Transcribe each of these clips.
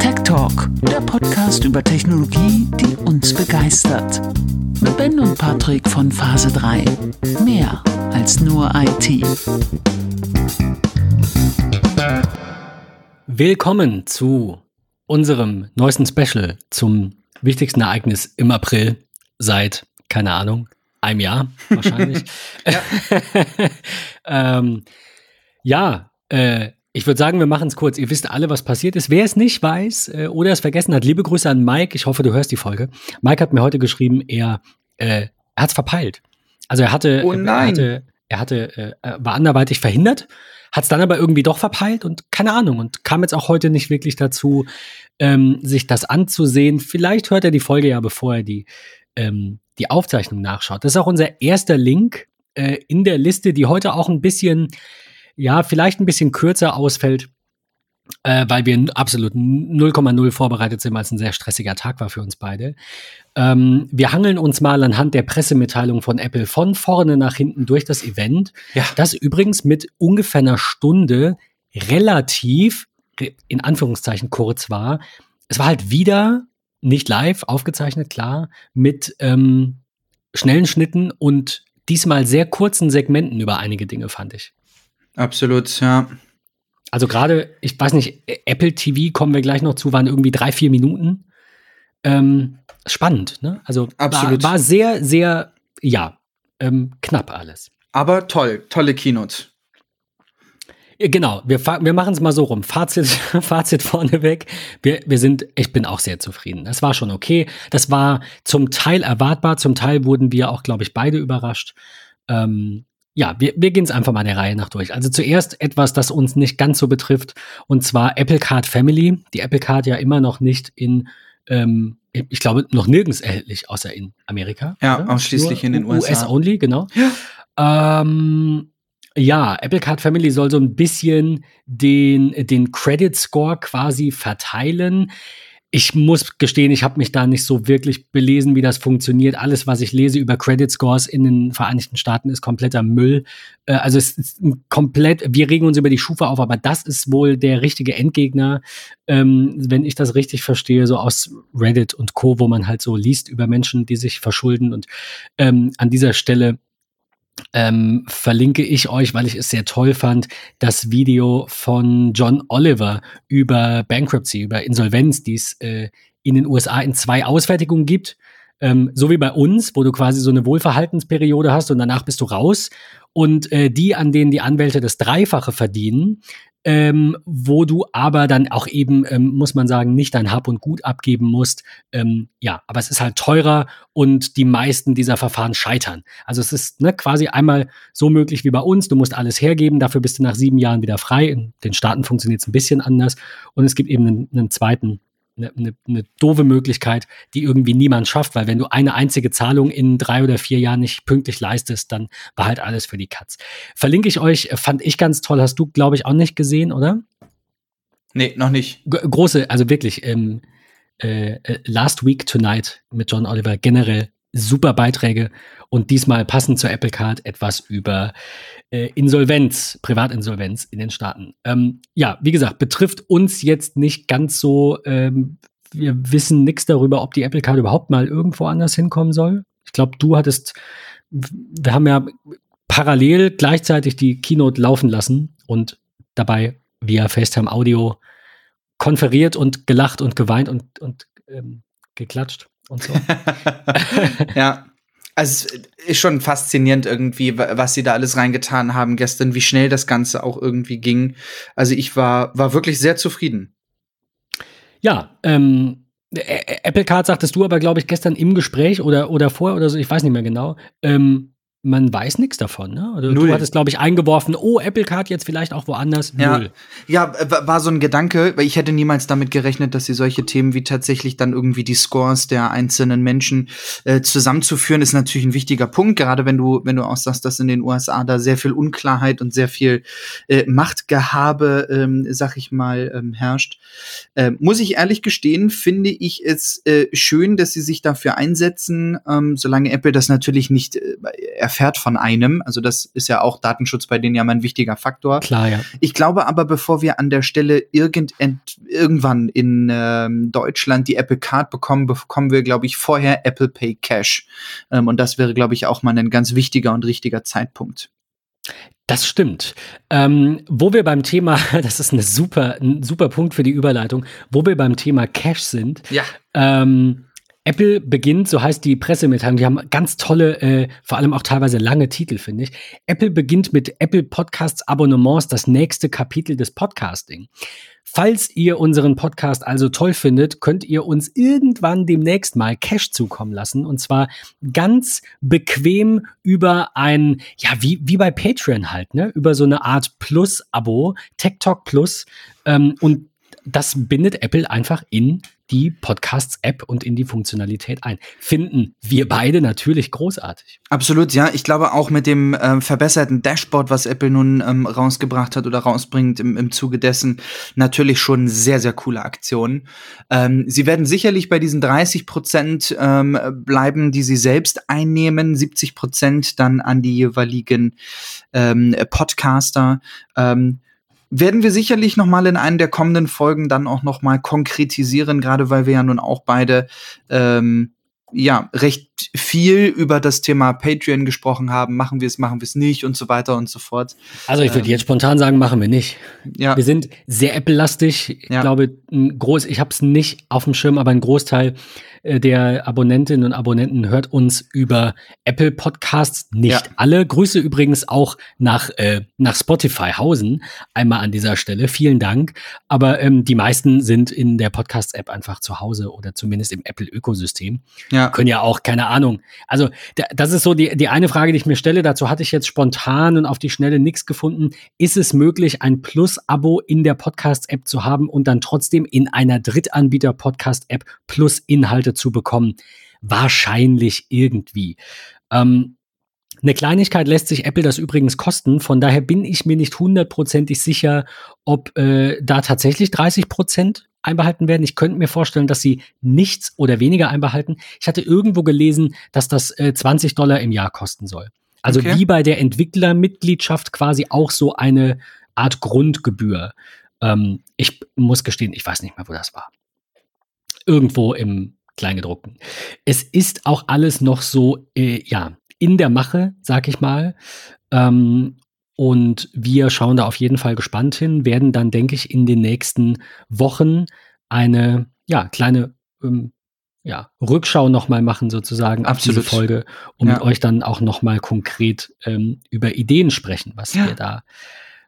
Tech Talk, der Podcast über Technologie, die uns begeistert. Mit Ben und Patrick von Phase 3. Mehr als nur IT. Willkommen zu unserem neuesten Special zum wichtigsten Ereignis im April seit, keine Ahnung, einem Jahr wahrscheinlich. ja, ähm, ja äh, ich würde sagen, wir machen es kurz. Ihr wisst alle, was passiert ist. Wer es nicht weiß äh, oder es vergessen hat, liebe Grüße an Mike. Ich hoffe, du hörst die Folge. Mike hat mir heute geschrieben, er, äh, er hat es verpeilt. Also er hatte, oh er hatte, er hatte, äh, war anderweitig verhindert, hat es dann aber irgendwie doch verpeilt und keine Ahnung und kam jetzt auch heute nicht wirklich dazu, ähm, sich das anzusehen. Vielleicht hört er die Folge ja, bevor er die, ähm, die Aufzeichnung nachschaut. Das ist auch unser erster Link äh, in der Liste, die heute auch ein bisschen, ja, vielleicht ein bisschen kürzer ausfällt, äh, weil wir absolut 0,0 vorbereitet sind, weil es ein sehr stressiger Tag war für uns beide. Ähm, wir hangeln uns mal anhand der Pressemitteilung von Apple von vorne nach hinten durch das Event, ja. das übrigens mit ungefähr einer Stunde relativ, in Anführungszeichen kurz war. Es war halt wieder nicht live, aufgezeichnet, klar, mit ähm, schnellen Schnitten und diesmal sehr kurzen Segmenten über einige Dinge, fand ich. Absolut, ja. Also gerade, ich weiß nicht, Apple TV kommen wir gleich noch zu, waren irgendwie drei, vier Minuten. Ähm, spannend, ne? Also Absolut. War, war sehr, sehr, ja, ähm, knapp alles. Aber toll, tolle Keynote. Genau, wir, wir machen es mal so rum. Fazit, Fazit vorneweg. Wir, wir sind, ich bin auch sehr zufrieden. Das war schon okay. Das war zum Teil erwartbar, zum Teil wurden wir auch, glaube ich, beide überrascht. Ähm, ja, wir, wir gehen es einfach mal der Reihe nach durch. Also zuerst etwas, das uns nicht ganz so betrifft, und zwar Apple Card Family. Die Apple Card ja immer noch nicht in, ähm, ich glaube, noch nirgends erhältlich, außer in Amerika. Ja, oder? ausschließlich Nur in den USA. US only, genau. Ja. Ähm, ja, Apple Card Family soll so ein bisschen den, den Credit Score quasi verteilen. Ich muss gestehen, ich habe mich da nicht so wirklich belesen, wie das funktioniert. Alles, was ich lese über Credit Scores in den Vereinigten Staaten, ist kompletter Müll. Äh, also es ist komplett, wir regen uns über die Schufa auf, aber das ist wohl der richtige Endgegner, ähm, wenn ich das richtig verstehe, so aus Reddit und Co., wo man halt so liest über Menschen, die sich verschulden. Und ähm, an dieser Stelle ähm, verlinke ich euch, weil ich es sehr toll fand, das Video von John Oliver über Bankruptcy, über Insolvenz, die es äh, in den USA in zwei Ausfertigungen gibt. Ähm, so wie bei uns, wo du quasi so eine Wohlverhaltensperiode hast und danach bist du raus. Und äh, die, an denen die Anwälte das Dreifache verdienen, ähm, wo du aber dann auch eben, ähm, muss man sagen, nicht dein Hab und Gut abgeben musst. Ähm, ja, aber es ist halt teurer und die meisten dieser Verfahren scheitern. Also es ist ne, quasi einmal so möglich wie bei uns. Du musst alles hergeben, dafür bist du nach sieben Jahren wieder frei. In den Staaten funktioniert es ein bisschen anders. Und es gibt eben einen, einen zweiten eine, eine, eine doofe Möglichkeit, die irgendwie niemand schafft, weil wenn du eine einzige Zahlung in drei oder vier Jahren nicht pünktlich leistest, dann war halt alles für die Katz. Verlinke ich euch, fand ich ganz toll, hast du, glaube ich, auch nicht gesehen, oder? Nee, noch nicht. Große, also wirklich, ähm, äh, äh Last Week Tonight mit John Oliver generell super Beiträge und diesmal passend zur Apple Card etwas über äh, Insolvenz, Privatinsolvenz in den Staaten. Ähm, ja, wie gesagt, betrifft uns jetzt nicht ganz so. Ähm, wir wissen nichts darüber, ob die Apple Card überhaupt mal irgendwo anders hinkommen soll. Ich glaube, du hattest, wir haben ja parallel gleichzeitig die Keynote laufen lassen und dabei via FaceTime Audio konferiert und gelacht und geweint und, und ähm, geklatscht und so. ja. Also es ist schon faszinierend irgendwie, was sie da alles reingetan haben gestern, wie schnell das Ganze auch irgendwie ging. Also ich war, war wirklich sehr zufrieden. Ja, ähm, Apple Card sagtest du aber, glaube ich, gestern im Gespräch oder, oder vorher oder so, ich weiß nicht mehr genau. Ähm, man weiß nichts davon, ne? Oder Null. du hattest, glaube ich, eingeworfen, oh, Apple Card jetzt vielleicht auch woanders. Ja. Null. Ja, war so ein Gedanke, weil ich hätte niemals damit gerechnet, dass sie solche Themen wie tatsächlich dann irgendwie die Scores der einzelnen Menschen äh, zusammenzuführen, ist natürlich ein wichtiger Punkt, gerade wenn du, wenn du auch sagst, dass in den USA da sehr viel Unklarheit und sehr viel äh, Machtgehabe, ähm, sag ich mal, ähm, herrscht. Äh, muss ich ehrlich gestehen, finde ich es äh, schön, dass sie sich dafür einsetzen, ähm, solange Apple das natürlich nicht äh, erfährt von einem. Also das ist ja auch Datenschutz bei denen ja mal ein wichtiger Faktor. Klar, ja. Ich glaube aber, bevor wir an der Stelle irgend, irgendwann in ähm, Deutschland die Apple Card bekommen, bekommen wir, glaube ich, vorher Apple Pay Cash. Ähm, und das wäre, glaube ich, auch mal ein ganz wichtiger und richtiger Zeitpunkt. Das stimmt. Ähm, wo wir beim Thema, das ist eine super, ein super Punkt für die Überleitung, wo wir beim Thema Cash sind. Ja. Ähm, Apple beginnt, so heißt die Pressemitteilung, die haben ganz tolle, äh, vor allem auch teilweise lange Titel, finde ich. Apple beginnt mit Apple Podcasts Abonnements das nächste Kapitel des Podcasting. Falls ihr unseren Podcast also toll findet, könnt ihr uns irgendwann demnächst mal Cash zukommen lassen. Und zwar ganz bequem über ein, ja, wie, wie bei Patreon halt, ne? Über so eine Art Plus-Abo, Talk Plus. Ähm, und das bindet Apple einfach in die Podcasts-App und in die Funktionalität ein. Finden wir beide natürlich großartig. Absolut, ja. Ich glaube auch mit dem ähm, verbesserten Dashboard, was Apple nun ähm, rausgebracht hat oder rausbringt im, im Zuge dessen, natürlich schon sehr, sehr coole Aktionen. Ähm, sie werden sicherlich bei diesen 30 Prozent ähm, bleiben, die sie selbst einnehmen, 70 Prozent dann an die jeweiligen ähm, Podcaster. Ähm, werden wir sicherlich noch mal in einer der kommenden Folgen dann auch noch mal konkretisieren, gerade weil wir ja nun auch beide ähm, ja recht viel über das Thema Patreon gesprochen haben. Machen wir es, machen wir es nicht und so weiter und so fort. Also ich würde ähm, jetzt spontan sagen, machen wir nicht. Ja. Wir sind sehr Apple-lastig. Ich ja. glaube, ein groß, ich habe es nicht auf dem Schirm, aber ein Großteil der Abonnentinnen und Abonnenten hört uns über Apple Podcasts. Nicht ja. alle. Grüße übrigens auch nach, äh, nach Spotify Hausen. Einmal an dieser Stelle. Vielen Dank. Aber ähm, die meisten sind in der Podcast-App einfach zu Hause oder zumindest im Apple-Ökosystem. Ja. Können ja auch, keine Ahnung. Also, das ist so die, die eine Frage, die ich mir stelle. Dazu hatte ich jetzt spontan und auf die Schnelle nichts gefunden. Ist es möglich, ein Plus-Abo in der Podcast-App zu haben und dann trotzdem in einer Drittanbieter-Podcast-App Plus Zu bekommen? Wahrscheinlich irgendwie. Ähm, eine Kleinigkeit lässt sich Apple das übrigens kosten. Von daher bin ich mir nicht hundertprozentig sicher, ob äh, da tatsächlich 30 Prozent einbehalten werden. Ich könnte mir vorstellen, dass sie nichts oder weniger einbehalten. Ich hatte irgendwo gelesen, dass das äh, 20 Dollar im Jahr kosten soll. Also okay. wie bei der Entwicklermitgliedschaft quasi auch so eine Art Grundgebühr. Ähm, ich muss gestehen, ich weiß nicht mehr, wo das war. Irgendwo im Kleingedruckten. Es ist auch alles noch so, äh, ja, in der Mache, sag ich mal. Ähm, und wir schauen da auf jeden Fall gespannt hin, werden dann, denke ich, in den nächsten Wochen eine ja, kleine ähm, ja, Rückschau nochmal machen, sozusagen, Absolut. auf diese Folge, um ja. mit euch dann auch nochmal konkret ähm, über Ideen sprechen, was ja. wir da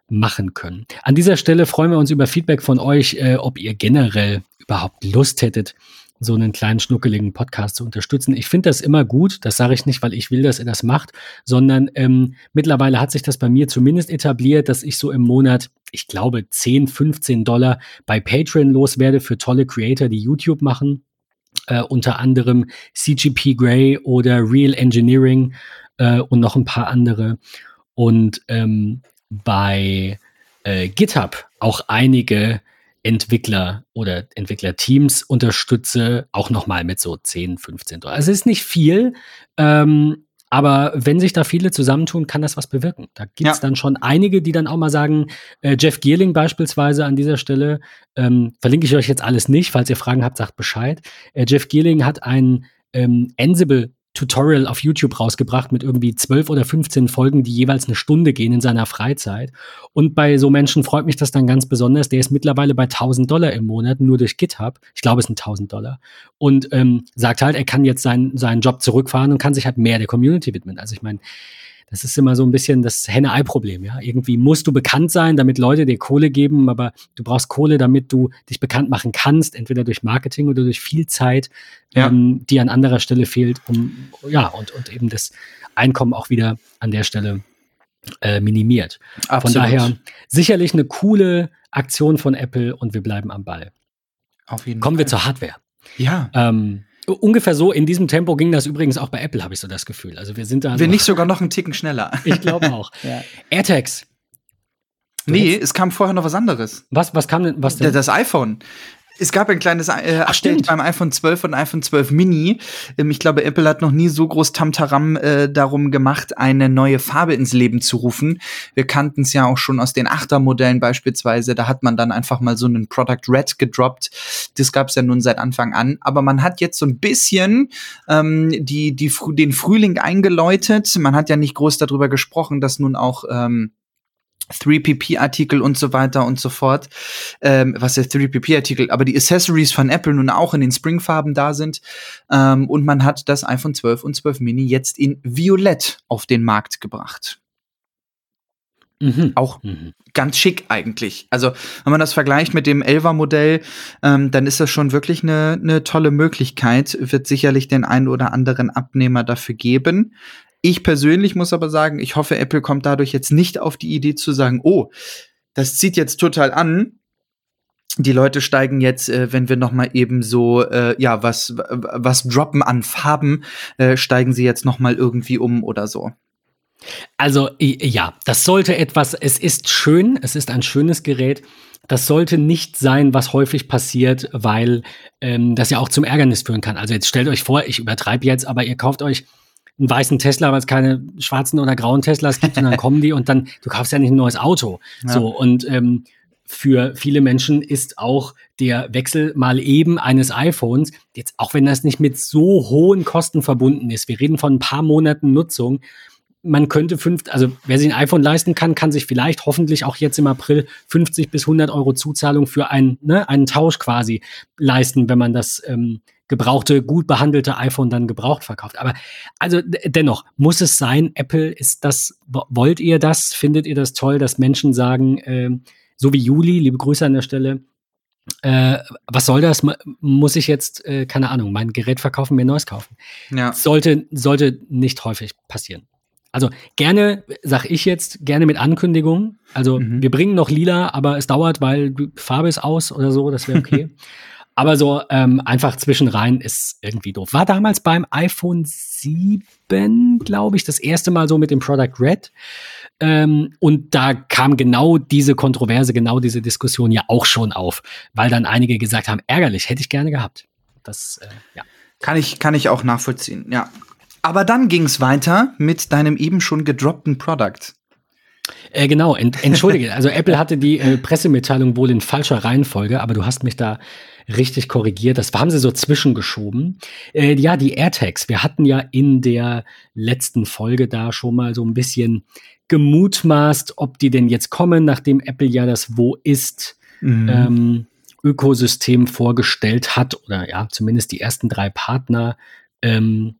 machen können. An dieser Stelle freuen wir uns über Feedback von euch, äh, ob ihr generell überhaupt Lust hättet, so einen kleinen schnuckeligen Podcast zu unterstützen. Ich finde das immer gut. Das sage ich nicht, weil ich will, dass er das macht, sondern ähm, mittlerweile hat sich das bei mir zumindest etabliert, dass ich so im Monat, ich glaube, 10, 15 Dollar bei Patreon loswerde für tolle Creator, die YouTube machen. Äh, unter anderem CGP Grey oder Real Engineering äh, und noch ein paar andere. Und ähm, bei äh, GitHub auch einige Entwickler oder Entwicklerteams unterstütze, auch nochmal mit so 10, 15 Dollar. Also es ist nicht viel, ähm, aber wenn sich da viele zusammentun, kann das was bewirken. Da gibt es ja. dann schon einige, die dann auch mal sagen, äh, Jeff Gierling beispielsweise an dieser Stelle, ähm, verlinke ich euch jetzt alles nicht, falls ihr Fragen habt, sagt Bescheid. Äh, Jeff Gierling hat ein ähm, Ansible Tutorial auf YouTube rausgebracht mit irgendwie zwölf oder 15 Folgen, die jeweils eine Stunde gehen in seiner Freizeit. Und bei so Menschen freut mich das dann ganz besonders. Der ist mittlerweile bei 1000 Dollar im Monat, nur durch GitHub. Ich glaube, es sind 1000 Dollar. Und ähm, sagt halt, er kann jetzt seinen, seinen Job zurückfahren und kann sich halt mehr der Community widmen. Also ich meine, das ist immer so ein bisschen das Henne-Ei-Problem, ja. Irgendwie musst du bekannt sein, damit Leute dir Kohle geben, aber du brauchst Kohle, damit du dich bekannt machen kannst, entweder durch Marketing oder durch viel Zeit, ja. ähm, die an anderer Stelle fehlt, um, ja, und, und eben das Einkommen auch wieder an der Stelle äh, minimiert. Absolut. Von daher sicherlich eine coole Aktion von Apple und wir bleiben am Ball. Auf jeden Kommen Fall. wir zur Hardware. Ja. Ähm, Ungefähr so in diesem Tempo ging das übrigens auch bei Apple, habe ich so das Gefühl. Also wir sind da. Wenn nicht sogar noch einen Ticken schneller. Ich glaube auch. ja. AirTags. Du nee, es kam vorher noch was anderes. Was, was kam denn? Was denn? Das iPhone. Es gab ein kleines äh, Ach, Update stimmt. beim iPhone 12 und iPhone 12 Mini. Ähm, ich glaube, Apple hat noch nie so groß Tamtaram äh, darum gemacht, eine neue Farbe ins Leben zu rufen. Wir kannten es ja auch schon aus den 8er Modellen beispielsweise. Da hat man dann einfach mal so einen Product Red gedroppt. Das gab es ja nun seit Anfang an. Aber man hat jetzt so ein bisschen ähm, die, die, den Frühling eingeläutet. Man hat ja nicht groß darüber gesprochen, dass nun auch ähm, 3PP-Artikel und so weiter und so fort. Ähm, was ist 3PP-Artikel? Aber die Accessories von Apple nun auch in den Springfarben da sind. Ähm, und man hat das iPhone 12 und 12 Mini jetzt in Violett auf den Markt gebracht. Mhm. Auch Mhm. ganz schick eigentlich. Also, wenn man das vergleicht mit dem 11er Modell, ähm, dann ist das schon wirklich eine, eine tolle Möglichkeit. Wird sicherlich den einen oder anderen Abnehmer dafür geben. Ich persönlich muss aber sagen, ich hoffe, Apple kommt dadurch jetzt nicht auf die Idee zu sagen, oh, das zieht jetzt total an. Die Leute steigen jetzt, äh, wenn wir noch mal eben so, äh, ja, was, was droppen an Farben, äh, steigen sie jetzt noch mal irgendwie um oder so. Also ja, das sollte etwas, es ist schön, es ist ein schönes Gerät. Das sollte nicht sein, was häufig passiert, weil ähm, das ja auch zum Ärgernis führen kann. Also jetzt stellt euch vor, ich übertreibe jetzt, aber ihr kauft euch einen weißen Tesla, weil es keine schwarzen oder grauen Teslas gibt, und dann kommen die und dann, du kaufst ja nicht ein neues Auto. Ja. So, und ähm, für viele Menschen ist auch der Wechsel mal eben eines iPhones, jetzt auch wenn das nicht mit so hohen Kosten verbunden ist, wir reden von ein paar Monaten Nutzung, man könnte fünf, also wer sich ein iPhone leisten kann, kann sich vielleicht hoffentlich auch jetzt im April 50 bis 100 Euro Zuzahlung für ein, ne, einen Tausch quasi leisten, wenn man das ähm, gebrauchte, gut behandelte iPhone dann gebraucht verkauft. Aber also dennoch muss es sein, Apple ist das, wo- wollt ihr das? Findet ihr das toll, dass Menschen sagen, ähm, so wie Juli, liebe Grüße an der Stelle, äh, was soll das? Muss ich jetzt, äh, keine Ahnung, mein Gerät verkaufen, mir ein neues kaufen? Ja. sollte, sollte nicht häufig passieren. Also gerne, sag ich jetzt, gerne mit Ankündigung. Also Mhm. wir bringen noch lila, aber es dauert, weil die Farbe ist aus oder so, das wäre okay. aber so ähm, einfach zwischenrein ist irgendwie doof. War damals beim iPhone 7, glaube ich, das erste Mal so mit dem Product Red. Ähm, und da kam genau diese Kontroverse, genau diese Diskussion ja auch schon auf, weil dann einige gesagt haben, ärgerlich, hätte ich gerne gehabt. Das, äh, ja. Kann ich, kann ich auch nachvollziehen, ja. Aber dann ging's weiter mit deinem eben schon gedroppten Product. Äh, genau, ent, entschuldige. Also Apple hatte die äh, Pressemitteilung wohl in falscher Reihenfolge, aber du hast mich da richtig korrigiert. Das haben sie so zwischengeschoben. Äh, ja, die AirTags. Wir hatten ja in der letzten Folge da schon mal so ein bisschen gemutmaßt, ob die denn jetzt kommen, nachdem Apple ja das Wo ist Mhm. ähm, Ökosystem vorgestellt hat oder ja, zumindest die ersten drei Partner ähm,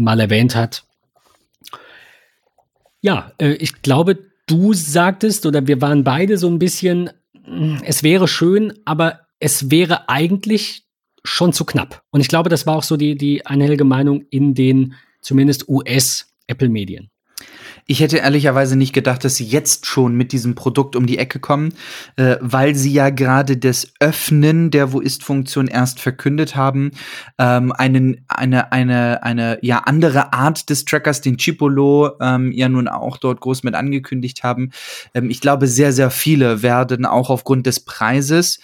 mal erwähnt hat. Ja, äh, ich glaube, du sagtest oder wir waren beide so ein bisschen, mh, es wäre schön, aber es wäre eigentlich schon zu knapp. Und ich glaube, das war auch so die, die einhellige Meinung in den zumindest US-Apple-Medien. Ich hätte ehrlicherweise nicht gedacht, dass sie jetzt schon mit diesem Produkt um die Ecke kommen, äh, weil sie ja gerade das Öffnen der Wo ist-Funktion erst verkündet haben. Ähm, einen, eine, eine, eine ja, andere Art des Trackers, den Chipolo ähm, ja nun auch dort groß mit angekündigt haben. Ähm, ich glaube, sehr, sehr viele werden auch aufgrund des Preises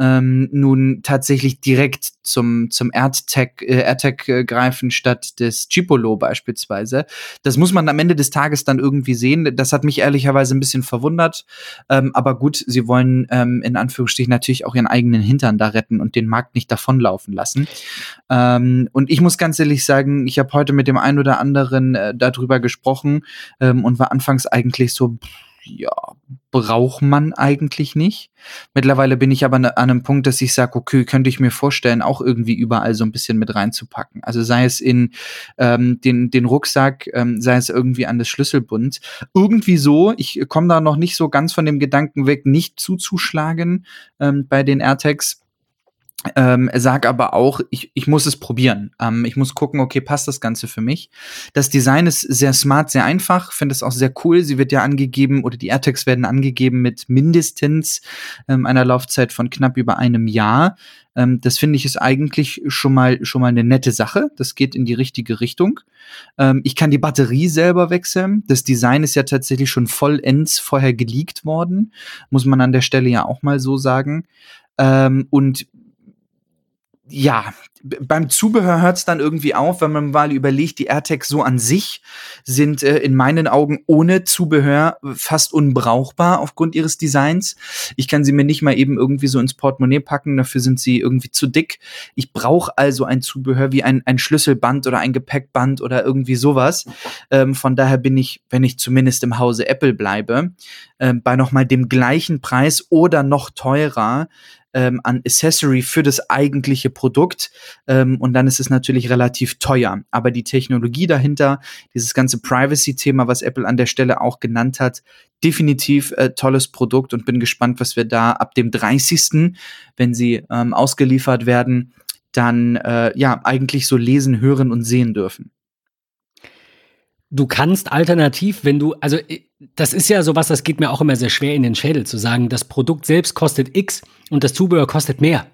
ähm, nun tatsächlich direkt zum, zum AirTag, äh, AirTag äh, greifen statt des Chipolo beispielsweise. Das muss man am Ende des Tages dann irgendwie sehen. Das hat mich ehrlicherweise ein bisschen verwundert. Ähm, aber gut, sie wollen ähm, in Anführungsstrichen natürlich auch ihren eigenen Hintern da retten und den Markt nicht davonlaufen lassen. Ähm, und ich muss ganz ehrlich sagen, ich habe heute mit dem einen oder anderen äh, darüber gesprochen ähm, und war anfangs eigentlich so, pff, ja, braucht man eigentlich nicht. Mittlerweile bin ich aber an einem Punkt, dass ich sage, okay, könnte ich mir vorstellen, auch irgendwie überall so ein bisschen mit reinzupacken. Also sei es in ähm, den, den Rucksack, ähm, sei es irgendwie an das Schlüsselbund. Irgendwie so, ich komme da noch nicht so ganz von dem Gedanken weg, nicht zuzuschlagen ähm, bei den AirTags. Ähm, sag aber auch, ich, ich muss es probieren. Ähm, ich muss gucken, okay, passt das Ganze für mich? Das Design ist sehr smart, sehr einfach. Finde es auch sehr cool. Sie wird ja angegeben oder die AirTags werden angegeben mit mindestens ähm, einer Laufzeit von knapp über einem Jahr. Ähm, das finde ich ist eigentlich schon mal schon mal eine nette Sache. Das geht in die richtige Richtung. Ähm, ich kann die Batterie selber wechseln. Das Design ist ja tatsächlich schon vollends vorher geleakt worden. Muss man an der Stelle ja auch mal so sagen. Ähm, und ja, beim Zubehör hört es dann irgendwie auf, wenn man mal überlegt, die AirTags so an sich sind äh, in meinen Augen ohne Zubehör fast unbrauchbar aufgrund ihres Designs. Ich kann sie mir nicht mal eben irgendwie so ins Portemonnaie packen, dafür sind sie irgendwie zu dick. Ich brauche also ein Zubehör wie ein, ein Schlüsselband oder ein Gepäckband oder irgendwie sowas. Ähm, von daher bin ich, wenn ich zumindest im Hause Apple bleibe, äh, bei nochmal dem gleichen Preis oder noch teurer ähm, an Accessory für das eigentliche Produkt. Ähm, und dann ist es natürlich relativ teuer. Aber die Technologie dahinter, dieses ganze Privacy-Thema, was Apple an der Stelle auch genannt hat, definitiv äh, tolles Produkt und bin gespannt, was wir da ab dem 30., wenn sie ähm, ausgeliefert werden, dann äh, ja eigentlich so lesen, hören und sehen dürfen. Du kannst alternativ, wenn du, also äh, das ist ja sowas, das geht mir auch immer sehr schwer in den Schädel zu sagen, das Produkt selbst kostet X und das Zubehör kostet mehr.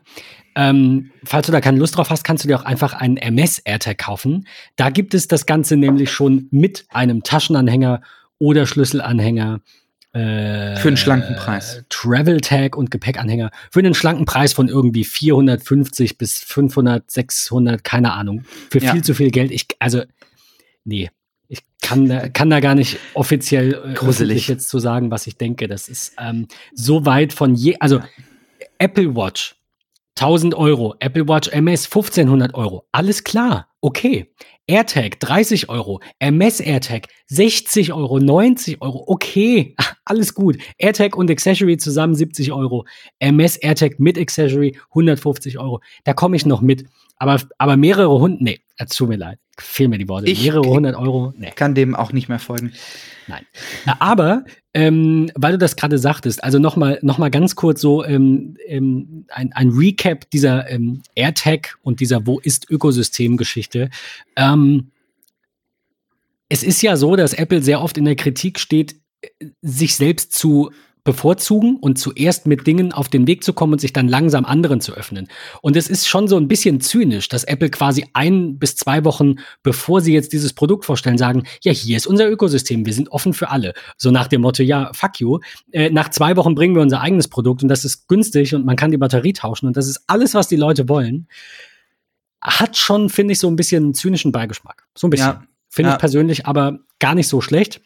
Ähm, falls du da keine Lust drauf hast, kannst du dir auch einfach einen MS-AirTag kaufen. Da gibt es das Ganze nämlich schon mit einem Taschenanhänger oder Schlüsselanhänger. Äh, für einen schlanken Preis. Travel Tag und Gepäckanhänger. Für einen schlanken Preis von irgendwie 450 bis 500, 600, keine Ahnung. Für viel ja. zu viel Geld. Ich, also, nee, ich kann, kann da gar nicht offiziell äh, Gruselig. jetzt zu sagen, was ich denke. Das ist ähm, so weit von je. Also Apple Watch 1000 Euro, Apple Watch MS 1500 Euro. Alles klar, okay. AirTag 30 Euro, MS AirTag 60 Euro, 90 Euro, okay, alles gut. AirTag und Accessory zusammen 70 Euro, MS AirTag mit Accessory 150 Euro. Da komme ich noch mit. Aber, aber mehrere hundert, nee, tut mir leid, fehlen mir die Worte. Ich mehrere hundert Euro, nee. Kann dem auch nicht mehr folgen. Nein. Aber, ähm, weil du das gerade sagtest, also nochmal noch mal ganz kurz so ähm, ähm, ein, ein Recap dieser ähm, AirTag und dieser Wo ist Ökosystem-Geschichte. Ähm, es ist ja so, dass Apple sehr oft in der Kritik steht, äh, sich selbst zu bevorzugen und zuerst mit Dingen auf den Weg zu kommen und sich dann langsam anderen zu öffnen. Und es ist schon so ein bisschen zynisch, dass Apple quasi ein bis zwei Wochen, bevor sie jetzt dieses Produkt vorstellen, sagen, ja, hier ist unser Ökosystem, wir sind offen für alle. So nach dem Motto, ja, fuck you. Äh, nach zwei Wochen bringen wir unser eigenes Produkt und das ist günstig und man kann die Batterie tauschen und das ist alles, was die Leute wollen. Hat schon, finde ich, so ein bisschen einen zynischen Beigeschmack. So ein bisschen. Ja. Finde ja. ich persönlich aber gar nicht so schlecht.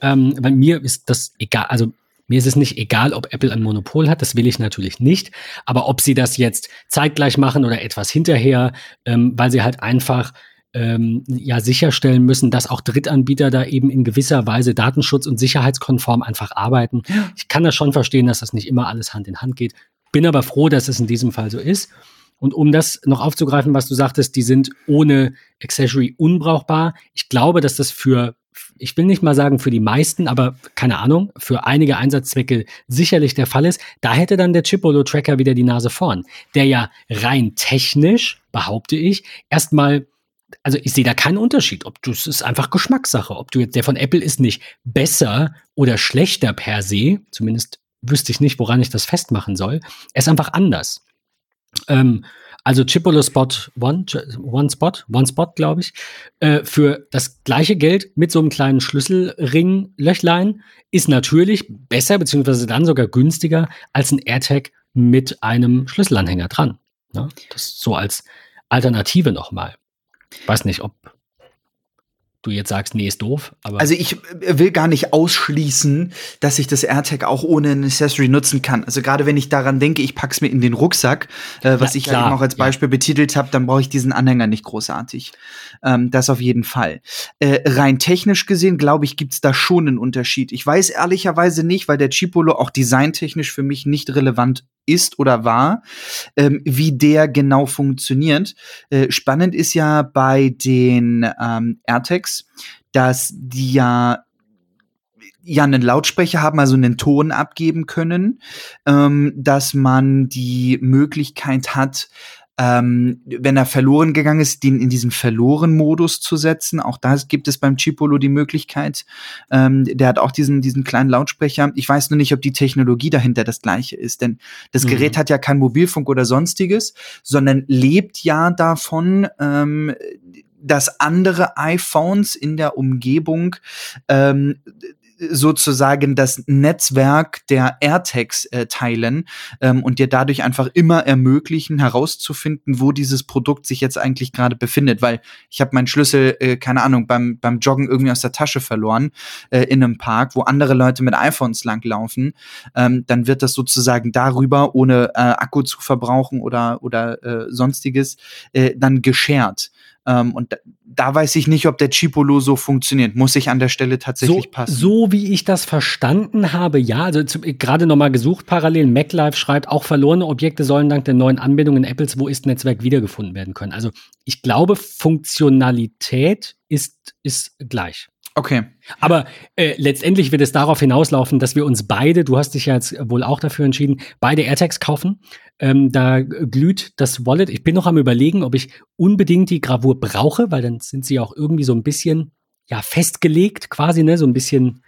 Ähm, bei mir ist das egal, also mir ist es nicht egal, ob Apple ein Monopol hat, das will ich natürlich nicht. Aber ob sie das jetzt zeitgleich machen oder etwas hinterher, ähm, weil sie halt einfach ähm, ja sicherstellen müssen, dass auch Drittanbieter da eben in gewisser Weise datenschutz- und sicherheitskonform einfach arbeiten. Ich kann das schon verstehen, dass das nicht immer alles Hand in Hand geht. Bin aber froh, dass es in diesem Fall so ist. Und um das noch aufzugreifen, was du sagtest, die sind ohne Accessory unbrauchbar. Ich glaube, dass das für ich will nicht mal sagen für die meisten, aber keine Ahnung, für einige Einsatzzwecke sicherlich der Fall ist. Da hätte dann der Chipolo-Tracker wieder die Nase vorn, der ja rein technisch, behaupte ich, erstmal also ich sehe da keinen Unterschied. Ob du es ist einfach Geschmackssache. Ob du jetzt der von Apple ist nicht besser oder schlechter per se. Zumindest wüsste ich nicht, woran ich das festmachen soll. Er ist einfach anders. Ähm, also Chipolo Spot One, One Spot, One Spot, glaube ich, äh, für das gleiche Geld mit so einem kleinen Schlüsselring-Löchlein ist natürlich besser, beziehungsweise dann sogar günstiger als ein AirTag mit einem Schlüsselanhänger dran. Ne? Das so als Alternative nochmal. Weiß nicht, ob du jetzt sagst, nee, ist doof. Aber also ich äh, will gar nicht ausschließen, dass ich das AirTag auch ohne ein Accessory nutzen kann. Also gerade wenn ich daran denke, ich pack's mir in den Rucksack, äh, was ja, ich ja eben auch als Beispiel ja. betitelt habe, dann brauche ich diesen Anhänger nicht großartig. Ähm, das auf jeden Fall. Äh, rein technisch gesehen, glaube ich, gibt's da schon einen Unterschied. Ich weiß ehrlicherweise nicht, weil der Chipolo auch designtechnisch für mich nicht relevant ist oder war, ähm, wie der genau funktioniert. Äh, spannend ist ja bei den ähm, AirTags, dass die ja ja einen Lautsprecher haben, also einen Ton abgeben können, ähm, dass man die Möglichkeit hat, ähm, wenn er verloren gegangen ist, den in diesen Verloren-Modus zu setzen. Auch da gibt es beim Chipolo die Möglichkeit. Ähm, der hat auch diesen, diesen kleinen Lautsprecher. Ich weiß nur nicht, ob die Technologie dahinter das gleiche ist, denn das mhm. Gerät hat ja kein Mobilfunk oder sonstiges, sondern lebt ja davon, ähm, dass andere iPhones in der Umgebung ähm, sozusagen das Netzwerk der AirTags äh, teilen ähm, und dir dadurch einfach immer ermöglichen, herauszufinden, wo dieses Produkt sich jetzt eigentlich gerade befindet. Weil ich habe meinen Schlüssel, äh, keine Ahnung, beim, beim Joggen irgendwie aus der Tasche verloren äh, in einem Park, wo andere Leute mit iPhones langlaufen. Ähm, dann wird das sozusagen darüber, ohne äh, Akku zu verbrauchen oder, oder äh, sonstiges, äh, dann geshared. Ähm, und da, da, weiß ich nicht, ob der Chipolo so funktioniert. Muss ich an der Stelle tatsächlich so, passen. So wie ich das verstanden habe, ja. Also gerade nochmal gesucht parallel. MacLife schreibt, auch verlorene Objekte sollen dank der neuen Anbindung in Apples Wo ist Netzwerk wiedergefunden werden können. Also ich glaube, Funktionalität ist, ist gleich. Okay. Aber äh, letztendlich wird es darauf hinauslaufen, dass wir uns beide, du hast dich ja jetzt wohl auch dafür entschieden, beide AirTags kaufen. Ähm, da glüht das Wallet. Ich bin noch am überlegen, ob ich unbedingt die Gravur brauche, weil dann sind sie auch irgendwie so ein bisschen ja festgelegt, quasi, ne, so ein bisschen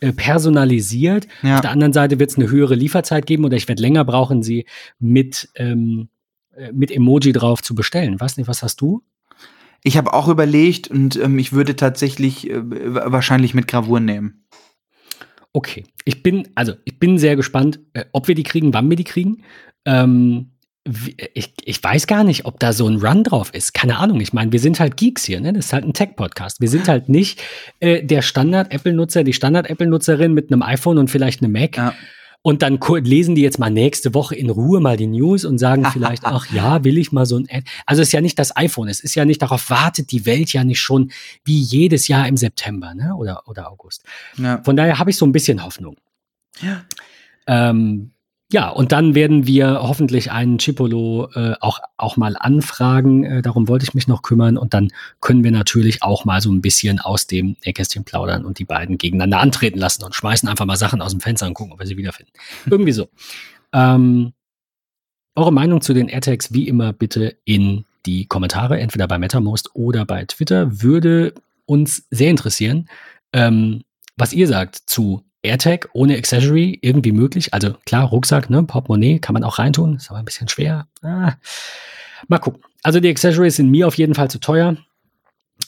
äh, personalisiert. Ja. Auf der anderen Seite wird es eine höhere Lieferzeit geben oder ich werde länger brauchen, sie mit, ähm, äh, mit Emoji drauf zu bestellen. Weiß nicht, was hast du? Ich habe auch überlegt und ähm, ich würde tatsächlich äh, wahrscheinlich mit Gravur nehmen. Okay, ich bin also ich bin sehr gespannt, äh, ob wir die kriegen, wann wir die kriegen. Ähm, ich, ich weiß gar nicht, ob da so ein Run drauf ist. Keine Ahnung. Ich meine, wir sind halt Geeks hier, ne? Das ist halt ein Tech-Podcast. Wir sind halt nicht äh, der Standard-Apple-Nutzer, die Standard-Apple-Nutzerin mit einem iPhone und vielleicht einem Mac. Ja. Und dann lesen die jetzt mal nächste Woche in Ruhe mal die News und sagen vielleicht, ach ja, will ich mal so ein Ad. Also es ist ja nicht das iPhone, es ist ja nicht, darauf wartet die Welt ja nicht schon wie jedes Jahr im September ne? oder, oder August. Ja. Von daher habe ich so ein bisschen Hoffnung. Ja. Ähm, ja, und dann werden wir hoffentlich einen Chipolo äh, auch, auch mal anfragen. Äh, darum wollte ich mich noch kümmern. Und dann können wir natürlich auch mal so ein bisschen aus dem Nähkästchen plaudern und die beiden gegeneinander antreten lassen und schmeißen einfach mal Sachen aus dem Fenster und gucken, ob wir sie wiederfinden. Irgendwie so. Ähm, eure Meinung zu den AirTags wie immer bitte in die Kommentare, entweder bei MetaMost oder bei Twitter. Würde uns sehr interessieren, ähm, was ihr sagt zu AirTag ohne Accessory irgendwie möglich? Also klar, Rucksack, ne, Portemonnaie kann man auch reintun, ist aber ein bisschen schwer. Ah. Mal gucken. Also die Accessories sind mir auf jeden Fall zu teuer.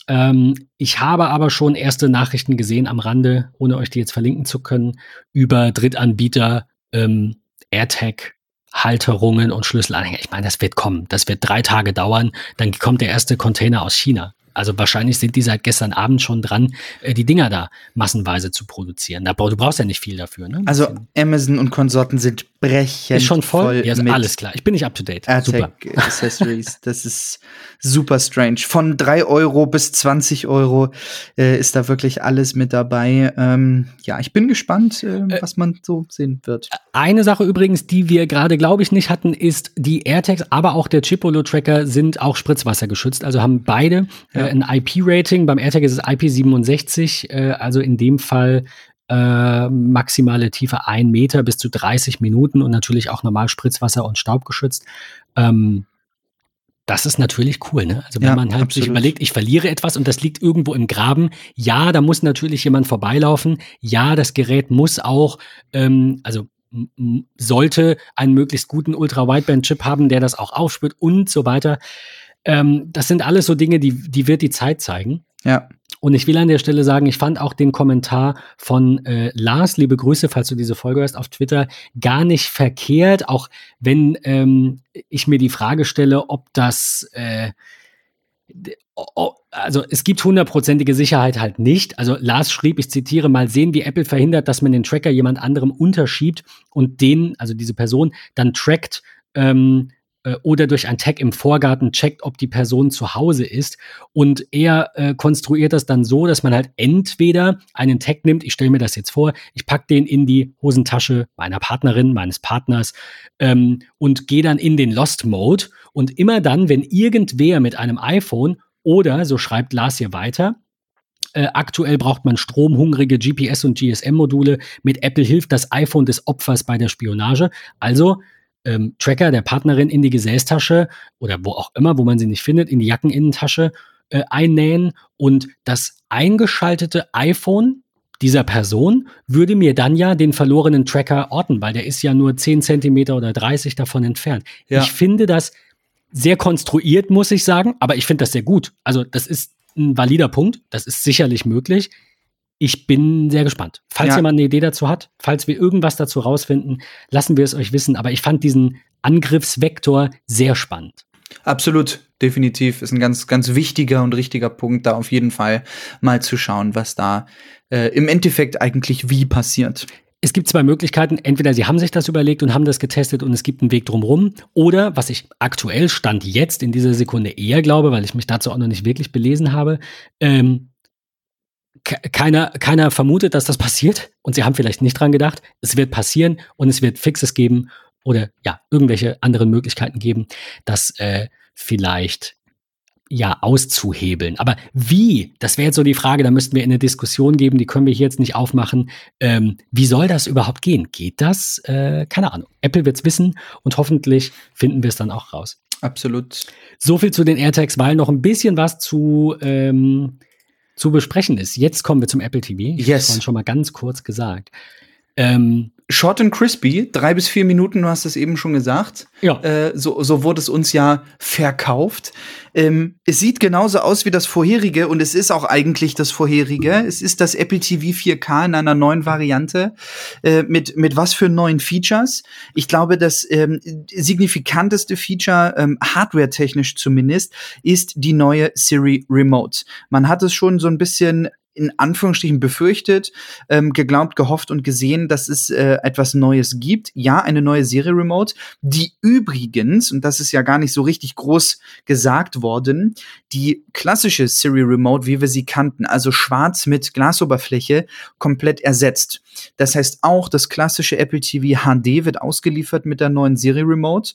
Ähm, ich habe aber schon erste Nachrichten gesehen am Rande, ohne euch die jetzt verlinken zu können, über Drittanbieter ähm, AirTag Halterungen und Schlüsselanhänger. Ich meine, das wird kommen. Das wird drei Tage dauern. Dann kommt der erste Container aus China. Also wahrscheinlich sind die seit gestern Abend schon dran, äh, die Dinger da massenweise zu produzieren. Da, du brauchst ja nicht viel dafür. Ne? Also Amazon und Konsorten sind brechend Ist schon voll? voll ja, ist alles klar. Ich bin nicht up to date. AirTag Accessories. das ist super strange. Von drei Euro bis 20 Euro äh, ist da wirklich alles mit dabei. Ähm, ja, ich bin gespannt, äh, äh, was man so sehen wird. Eine Sache übrigens, die wir gerade, glaube ich, nicht hatten, ist, die AirTags, aber auch der Chipolo-Tracker sind auch spritzwassergeschützt. Also haben beide ja. äh, ein IP-Rating. Beim AirTag ist es IP67, äh, also in dem Fall äh, maximale Tiefe ein Meter bis zu 30 Minuten und natürlich auch normal Spritzwasser und Staub geschützt. Ähm, das ist natürlich cool, ne? Also wenn ja, man halt absolut. sich überlegt, ich verliere etwas und das liegt irgendwo im Graben, ja, da muss natürlich jemand vorbeilaufen. Ja, das Gerät muss auch, ähm, also sollte einen möglichst guten Ultra-Wideband-Chip haben, der das auch aufspürt und so weiter. Ähm, das sind alles so Dinge, die, die wird die Zeit zeigen. Ja. Und ich will an der Stelle sagen, ich fand auch den Kommentar von äh, Lars, liebe Grüße, falls du diese Folge hörst, auf Twitter, gar nicht verkehrt, auch wenn ähm, ich mir die Frage stelle, ob das äh, also es gibt hundertprozentige Sicherheit halt nicht. Also Lars schrieb, ich zitiere, mal sehen, wie Apple verhindert, dass man den Tracker jemand anderem unterschiebt und den, also diese Person, dann trackt, ähm, äh, oder durch ein Tag im Vorgarten checkt, ob die Person zu Hause ist. Und er äh, konstruiert das dann so, dass man halt entweder einen Tag nimmt, ich stelle mir das jetzt vor, ich packe den in die Hosentasche meiner Partnerin, meines Partners ähm, und gehe dann in den Lost Mode. Und immer dann, wenn irgendwer mit einem iPhone oder, so schreibt Lars hier weiter, äh, aktuell braucht man stromhungrige GPS- und GSM-Module. Mit Apple hilft das iPhone des Opfers bei der Spionage. Also ähm, Tracker der Partnerin in die Gesäßtasche oder wo auch immer, wo man sie nicht findet, in die Jackeninnentasche äh, einnähen und das eingeschaltete iPhone dieser Person würde mir dann ja den verlorenen Tracker orten, weil der ist ja nur 10 Zentimeter oder 30 davon entfernt. Ja. Ich finde das sehr konstruiert, muss ich sagen, aber ich finde das sehr gut. Also das ist ein valider Punkt, das ist sicherlich möglich. Ich bin sehr gespannt. Falls Ja. jemand eine Idee dazu hat, falls wir irgendwas dazu rausfinden, lassen wir es euch wissen. Aber ich fand diesen Angriffsvektor sehr spannend. Absolut, definitiv. Ist ein ganz, ganz wichtiger und richtiger Punkt, da auf jeden Fall mal zu schauen, was da äh, im Endeffekt eigentlich wie passiert. Es gibt zwei Möglichkeiten. Entweder sie haben sich das überlegt und haben das getestet und es gibt einen Weg drumherum. Oder, was ich aktuell Stand jetzt in dieser Sekunde eher glaube, weil ich mich dazu auch noch nicht wirklich belesen habe, ähm, keiner, keiner vermutet, dass das passiert und sie haben vielleicht nicht dran gedacht. Es wird passieren und es wird Fixes geben oder ja, irgendwelche anderen Möglichkeiten geben, das äh, vielleicht ja auszuhebeln. Aber wie? Das wäre jetzt so die Frage, da müssten wir in eine Diskussion geben, die können wir hier jetzt nicht aufmachen. Ähm, wie soll das überhaupt gehen? Geht das? Äh, keine Ahnung. Apple wird's wissen und hoffentlich finden wir es dann auch raus. Absolut. So viel zu den AirTags, weil noch ein bisschen was zu, ähm, zu besprechen ist. Jetzt kommen wir zum Apple TV. Ich Yes. vorhin schon mal ganz kurz gesagt. Ähm, Short and crispy, drei bis vier Minuten, du hast es eben schon gesagt. ja, Äh, so, so wurde es uns ja verkauft. Ähm, es sieht genauso aus wie das vorherige und es ist auch eigentlich das vorherige. Es ist das Apple TV 4K in einer neuen Variante. Äh, mit, mit was für neuen Features? Ich glaube, das ähm, signifikanteste Feature, ähm, hardware-technisch zumindest, ist die neue Siri Remote. Man hat es schon so ein bisschen in Anführungsstrichen befürchtet, ähm, geglaubt, gehofft und gesehen, dass es äh, etwas Neues gibt. Ja, eine neue Serie Remote, die übrigens, und das ist ja gar nicht so richtig groß gesagt worden, die klassische Siri Remote, wie wir sie kannten, also schwarz mit Glasoberfläche, komplett ersetzt. Das heißt auch, das klassische Apple TV HD wird ausgeliefert mit der neuen Siri Remote,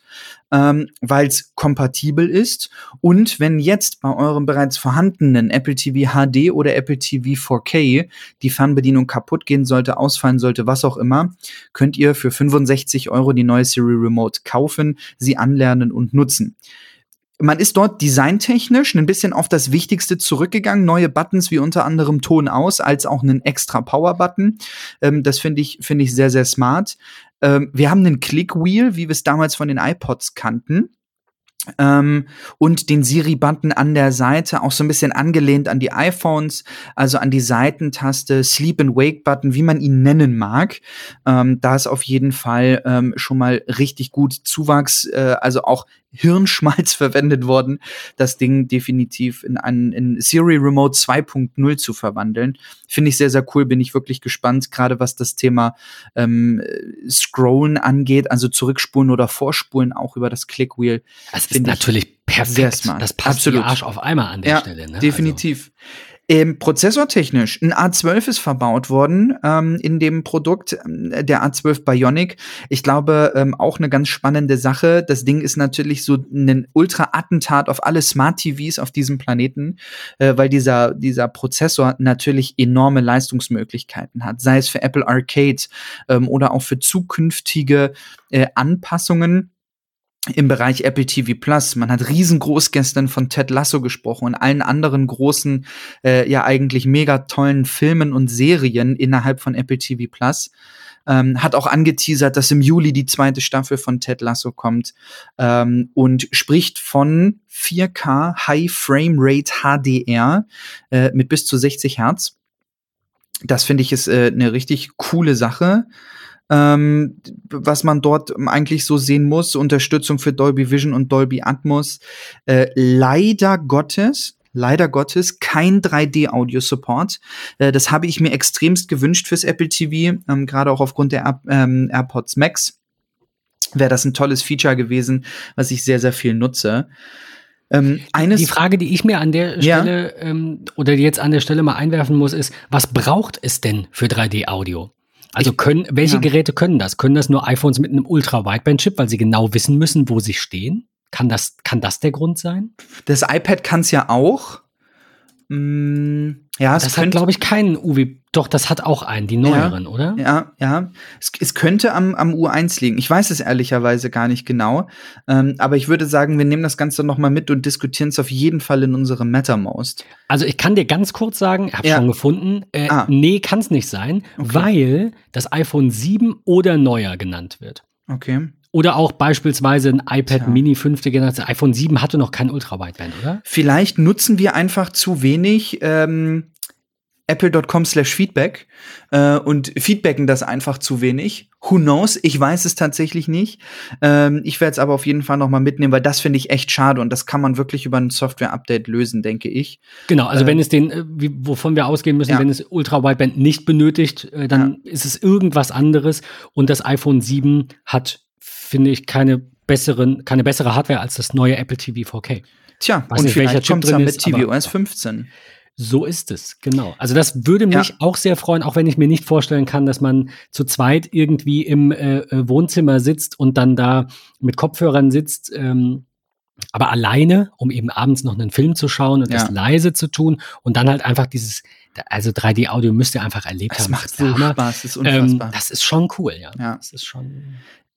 ähm, weil es kompatibel ist. Und wenn jetzt bei eurem bereits vorhandenen Apple TV HD oder Apple TV 4K die Fernbedienung kaputt gehen sollte, ausfallen sollte, was auch immer, könnt ihr für 65 Euro die neue Siri Remote kaufen, sie anlernen und nutzen. Man ist dort designtechnisch ein bisschen auf das Wichtigste zurückgegangen. Neue Buttons wie unter anderem Ton aus, als auch einen extra Power-Button. Ähm, das finde ich, finde ich sehr, sehr smart. Ähm, wir haben einen Click-Wheel, wie wir es damals von den iPods kannten. Ähm, und den Siri-Button an der Seite, auch so ein bisschen angelehnt an die iPhones, also an die Seitentaste, Sleep and Wake-Button, wie man ihn nennen mag. Ähm, da ist auf jeden Fall ähm, schon mal richtig gut Zuwachs, äh, also auch Hirnschmalz verwendet worden, das Ding definitiv in einen in Siri Remote 2.0 zu verwandeln. Finde ich sehr, sehr cool, bin ich wirklich gespannt, gerade was das Thema ähm, Scrollen angeht, also zurückspulen oder vorspulen, auch über das Clickwheel. das ist natürlich perfekt. Das passt Absolut. Arsch auf Eimer an der Ja, Stelle. Ne? Definitiv. Ähm, prozessortechnisch, ein A12 ist verbaut worden ähm, in dem Produkt, ähm, der A12 Bionic. Ich glaube, ähm, auch eine ganz spannende Sache. Das Ding ist natürlich so ein Ultra-Attentat auf alle Smart-TVs auf diesem Planeten, äh, weil dieser, dieser Prozessor natürlich enorme Leistungsmöglichkeiten hat, sei es für Apple Arcade ähm, oder auch für zukünftige äh, Anpassungen im Bereich Apple TV Plus. Man hat riesengroß gestern von Ted Lasso gesprochen und allen anderen großen, äh, ja eigentlich mega tollen Filmen und Serien innerhalb von Apple TV Plus. Ähm, hat auch angeteasert, dass im Juli die zweite Staffel von Ted Lasso kommt ähm, und spricht von 4K High Frame Rate HDR äh, mit bis zu 60 Hertz. Das finde ich ist äh, eine richtig coole Sache ähm, was man dort eigentlich so sehen muss. Unterstützung für Dolby Vision und Dolby Atmos. Äh, leider Gottes, leider Gottes kein 3D-Audio-Support. Äh, das habe ich mir extremst gewünscht fürs Apple TV, ähm, gerade auch aufgrund der Air ähm, AirPods Max. Wäre das ein tolles Feature gewesen, was ich sehr, sehr viel nutze. Ähm, Die Frage, die ich mir an der Ja. Stelle ähm, oder jetzt an der Stelle mal einwerfen muss, ist, was braucht es denn für 3D-Audio? Also können, welche ja. Geräte können das? Können das nur iPhones mit einem Ultra-Wideband-Chip, weil sie genau wissen müssen, wo sie stehen? Kann das, kann das der Grund sein? das iPad kann es ja auch. Mm, ja, es Das hat, glaube ich, keinen UW. Doch, das hat auch einen, die neueren, oder? Ja, ja. Es, es könnte am, am U1 liegen. Ich weiß es ehrlicherweise gar nicht genau. Ähm, aber ich würde sagen, wir nehmen das Ganze noch mal mit und diskutieren es auf jeden Fall in unserem MetaMost. Also ich kann dir ganz kurz sagen, ich habe Ja. schon gefunden, äh, Ah. nee, kann es nicht sein, Okay. weil das iPhone 7 oder neuer genannt wird. Okay. Oder auch beispielsweise ein iPad Tja. Mini 5. Generation. iPhone 7 hatte noch kein Ultra-Wideband, oder? Vielleicht nutzen wir einfach zu wenig ähm, apple.com slash feedback äh, und feedbacken das einfach zu wenig. Who knows? Ich weiß es tatsächlich nicht. Ähm, ich werde es aber auf jeden Fall noch mal mitnehmen, weil das finde ich echt schade und das kann man wirklich über ein Software-Update lösen, denke ich. Genau, also äh, wenn es den, äh, wie, wovon wir ausgehen müssen, ja. wenn es Ultra-Wideband nicht benötigt, äh, dann ja. ist es irgendwas anderes und das iPhone 7 hat, finde ich, keine besseren, keine bessere Hardware als das neue Apple TV 4K. Tja, Weiß und nicht, vielleicht kommt es dann mit tvOS 15. So ist es, genau. Also das würde mich ja. auch sehr freuen, auch wenn ich mir nicht vorstellen kann, dass man zu zweit irgendwie im äh, äh, Wohnzimmer sitzt und dann da mit Kopfhörern sitzt. Ähm, aber alleine, um eben abends noch einen Film zu schauen und ja. das leise zu tun und dann halt einfach dieses, also 3D-Audio müsst ihr einfach erlebt das haben. Macht das macht so Spaß, das ist unfassbar. Ähm, das ist schon cool, ja. ja. Das ist schon.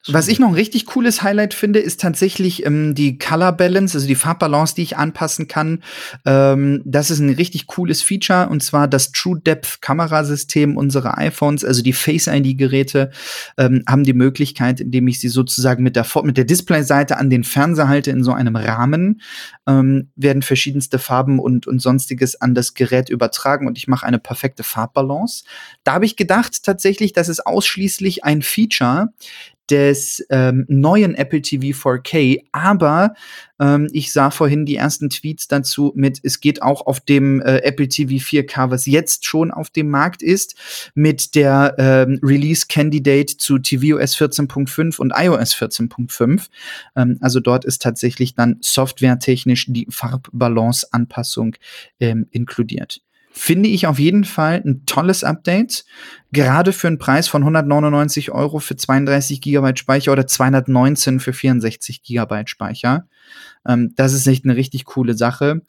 Was ich noch ein richtig cooles Highlight finde, ist tatsächlich ähm, die Color Balance, also die Farbbalance, die ich anpassen kann. Ähm, das ist ein richtig cooles Feature und zwar das True Depth Kamerasystem unserer iPhones, also die Face ID Geräte, ähm, haben die Möglichkeit, indem ich sie sozusagen mit der, mit der Displayseite an den Fernseher halte in so einem Rahmen, ähm, werden verschiedenste Farben und, und sonstiges an das Gerät übertragen und ich mache eine perfekte Farbbalance. Da habe ich gedacht tatsächlich, das ist ausschließlich ein Feature, des ähm, neuen Apple TV 4K, aber ähm, ich sah vorhin die ersten Tweets dazu mit, es geht auch auf dem äh, Apple TV 4K, was jetzt schon auf dem Markt ist, mit der ähm, Release Candidate zu tvOS 14.5 und iOS 14.5. Ähm, also dort ist tatsächlich dann softwaretechnisch die Farbbalance-Anpassung ähm, inkludiert finde ich auf jeden Fall ein tolles Update. Gerade für einen Preis von 199 Euro für 32 Gigabyte Speicher oder 219 für 64 Gigabyte Speicher. Ähm, das ist echt eine richtig coole Sache.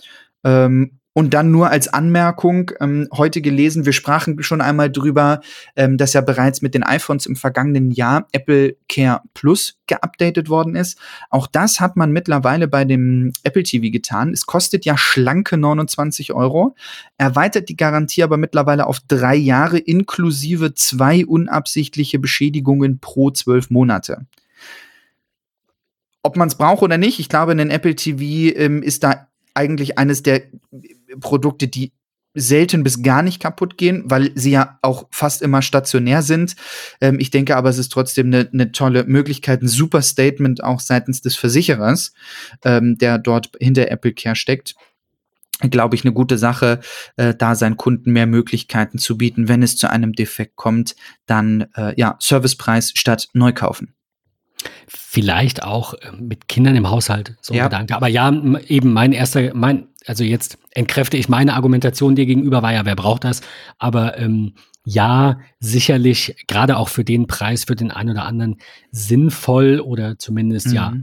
Ähm, und dann nur als Anmerkung, ähm, heute gelesen, wir sprachen schon einmal drüber, ähm, dass ja bereits mit den iPhones im vergangenen Jahr Apple Care Plus geupdatet worden ist. Auch das hat man mittlerweile bei dem Apple TV getan. Es kostet ja schlanke 29 Euro, erweitert die Garantie aber mittlerweile auf drei Jahre inklusive zwei unabsichtliche Beschädigungen pro zwölf Monate ob man es braucht oder nicht, ich glaube, ein Apple TV ähm, ist da eigentlich eines der Produkte, die selten bis gar nicht kaputt gehen, weil sie ja auch fast immer stationär sind. Ähm, ich denke aber, es ist trotzdem eine ne tolle Möglichkeit, ein super Statement auch seitens des Versicherers, ähm, der dort hinter Apple Care steckt. Glaube ich, eine gute Sache, äh, da seinen Kunden mehr Möglichkeiten zu bieten, wenn es zu einem Defekt kommt, dann äh, ja Servicepreis statt neu kaufen. Vielleicht auch äh, mit Kindern im Haushalt, so ein ja. Gedanke. Aber ja, eben mein erster, mein, also jetzt entkräfte ich meine Argumentation dir gegenüber, war ja, wer braucht das? Aber ähm, ja, sicherlich, gerade auch für den Preis, für den einen oder anderen sinnvoll oder zumindest mhm. ja.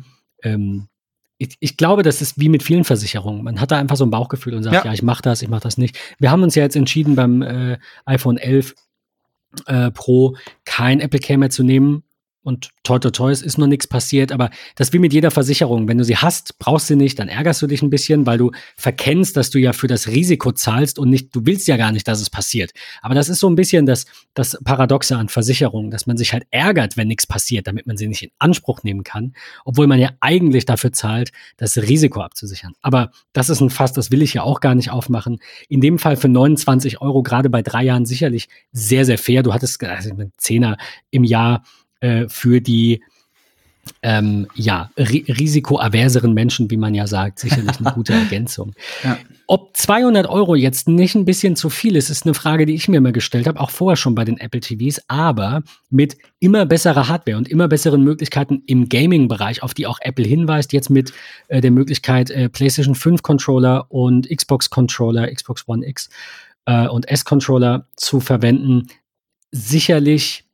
Ähm, ich, ich, glaube, das ist wie mit vielen Versicherungen. Man hat da einfach so ein Bauchgefühl und sagt, ja, ja ich mache das, ich mache das nicht. Wir haben uns ja jetzt entschieden, beim äh, iPhone 11 äh, Pro kein Apple Care mehr zu nehmen, und toi toi toi, es ist noch nichts passiert, aber das wie mit jeder Versicherung. Wenn du sie hast, brauchst du nicht, dann ärgerst du dich ein bisschen, weil du verkennst, dass du ja für das Risiko zahlst und nicht, du willst ja gar nicht, dass es passiert. Aber das ist so ein bisschen das, das Paradoxe an Versicherungen, dass man sich halt ärgert, wenn nichts passiert, damit man sie nicht in Anspruch nehmen kann, obwohl man ja eigentlich dafür zahlt, das Risiko abzusichern. Aber das ist ein Fass, das will ich ja auch gar nicht aufmachen. In dem Fall für 29 Euro, gerade bei drei Jahren sicherlich sehr, sehr fair. Du hattest also Zehner im Jahr äh, für die ähm, ja, ri risikoaverseren Menschen, wie man ja sagt, sicherlich eine gute Ergänzung. Ja. Ob 200 Euro jetzt nicht ein bisschen zu viel ist, ist eine Frage, die ich mir immer gestellt habe, auch vorher schon bei den Apple TVs, aber mit immer besserer Hardware und immer besseren Möglichkeiten im Gaming-Bereich, auf die auch Apple hinweist, jetzt mit äh, der Möglichkeit, äh, PlayStation 5 Controller und Xbox Controller, Xbox One X äh, und S-Controller zu verwenden, sicherlich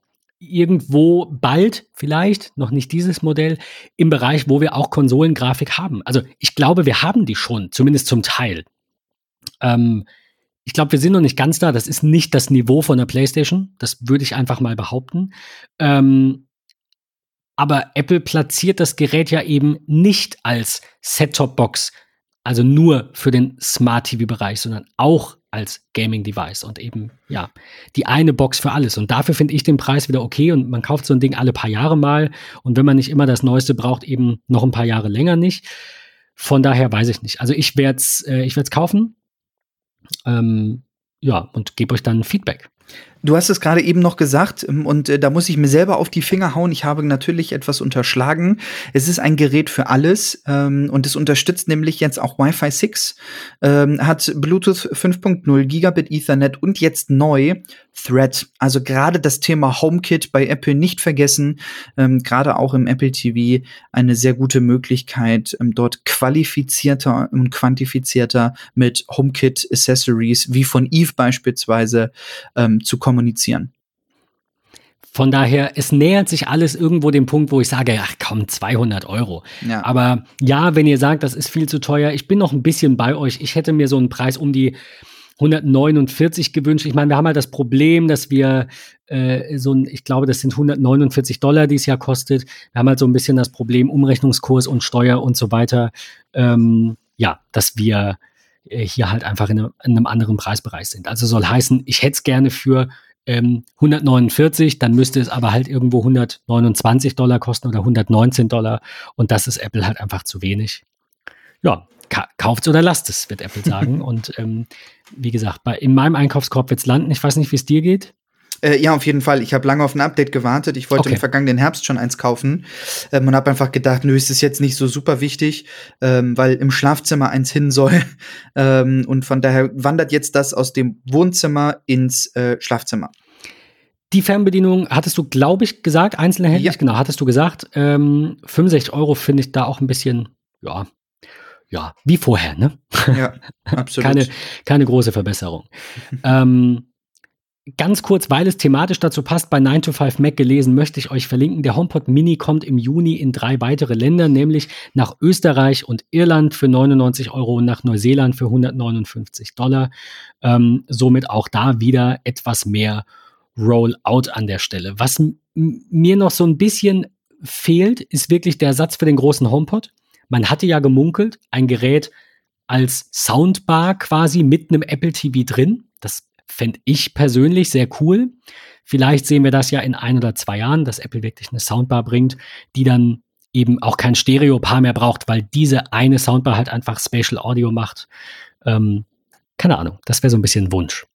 irgendwo bald vielleicht, noch nicht dieses Modell, im Bereich, wo wir auch Konsolengrafik haben. Also ich glaube, wir haben die schon, zumindest zum Teil. Ähm, ich glaube, wir sind noch nicht ganz da. Das ist nicht das Niveau von der PlayStation. Das würde ich einfach mal behaupten. Ähm, aber Apple platziert das Gerät ja eben nicht als Set-Top-Box, also nur für den Smart-TV-Bereich, sondern auch als Gaming-Device und eben, ja, die eine Box für alles. Und dafür finde ich den Preis wieder okay und man kauft so ein Ding alle paar Jahre mal und wenn man nicht immer das Neueste braucht, eben noch ein paar Jahre länger nicht. Von daher weiß ich nicht. Also ich werde es äh, kaufen. Ähm, ja, und gebe euch dann Feedback. Du hast es gerade eben noch gesagt ähm, und äh, da muss ich mir selber auf die Finger hauen. Ich habe natürlich etwas unterschlagen. Es ist ein Gerät für alles ähm, und es unterstützt nämlich jetzt auch Wi-Fi 6, ähm, hat Bluetooth 5.0, Gigabit Ethernet und jetzt neu Thread. Also gerade das Thema HomeKit bei Apple nicht vergessen. Gerade auch im Apple TV eine sehr gute Möglichkeit, dort qualifizierter und quantifizierter mit HomeKit Accessories wie von Eve beispielsweise zu kommunizieren. Von daher, es nähert sich alles irgendwo dem Punkt, wo ich sage, ach komm, 200 Euro. Ja. Aber ja, wenn ihr sagt, das ist viel zu teuer, ich bin noch ein bisschen bei euch. Ich hätte mir so einen Preis um die 149 gewünscht. Ich meine, wir haben halt das Problem, dass wir äh, so ein, ich glaube, das sind 149 Dollar, die es ja kostet. Wir haben halt so ein bisschen das Problem Umrechnungskurs und Steuer und so weiter. Ähm, ja, dass wir hier halt einfach in einem, in einem, anderen Preisbereich sind. Also soll heißen, ich hätte es gerne für ähm, 149, dann müsste es aber halt irgendwo 129 Dollar kosten oder 119 Dollar und das ist Apple halt einfach zu wenig. Ja, ka kauft oder lasst es, wird Apple sagen. und ähm, wie gesagt, bei, in meinem Einkaufskorb wird es landen. Ich weiß nicht, wie es dir geht. Äh, ja, auf jeden Fall. Ich habe lange auf ein Update gewartet. Ich wollte okay. im vergangenen Herbst schon eins kaufen ähm, und habe einfach gedacht, nö, ist es jetzt nicht so super wichtig, ähm, weil im Schlafzimmer eins hin soll. ähm, und von daher wandert jetzt das aus dem Wohnzimmer ins äh, Schlafzimmer. Die Fernbedienung hattest du, glaube ich, gesagt, einzelne ja. genau, hattest du gesagt. Ähm, 65 Euro finde ich da auch ein bisschen, ja, ja, wie vorher, ne? Ja, absolut. keine, keine große Verbesserung. ähm, Ganz kurz, weil es thematisch dazu passt, bei 9 to 5 Mac gelesen, möchte ich euch verlinken. Der HomePod Mini kommt im Juni in drei weitere Länder, nämlich nach Österreich und Irland für 99 Euro und nach Neuseeland für 159 Dollar. Ähm, somit auch da wieder etwas mehr Rollout an der Stelle. Was mir noch so ein bisschen fehlt, ist wirklich der Satz für den großen HomePod. Man hatte ja gemunkelt, ein Gerät als Soundbar quasi mit einem Apple TV drin. Das fände ich persönlich sehr cool. Vielleicht sehen wir das ja in ein oder zwei Jahren, dass Apple wirklich eine Soundbar bringt, die dann eben auch kein Stereo-Paar mehr braucht, weil diese eine Soundbar halt einfach Spatial Audio macht. Ähm, keine Ahnung, das wäre so ein bisschen Wunsch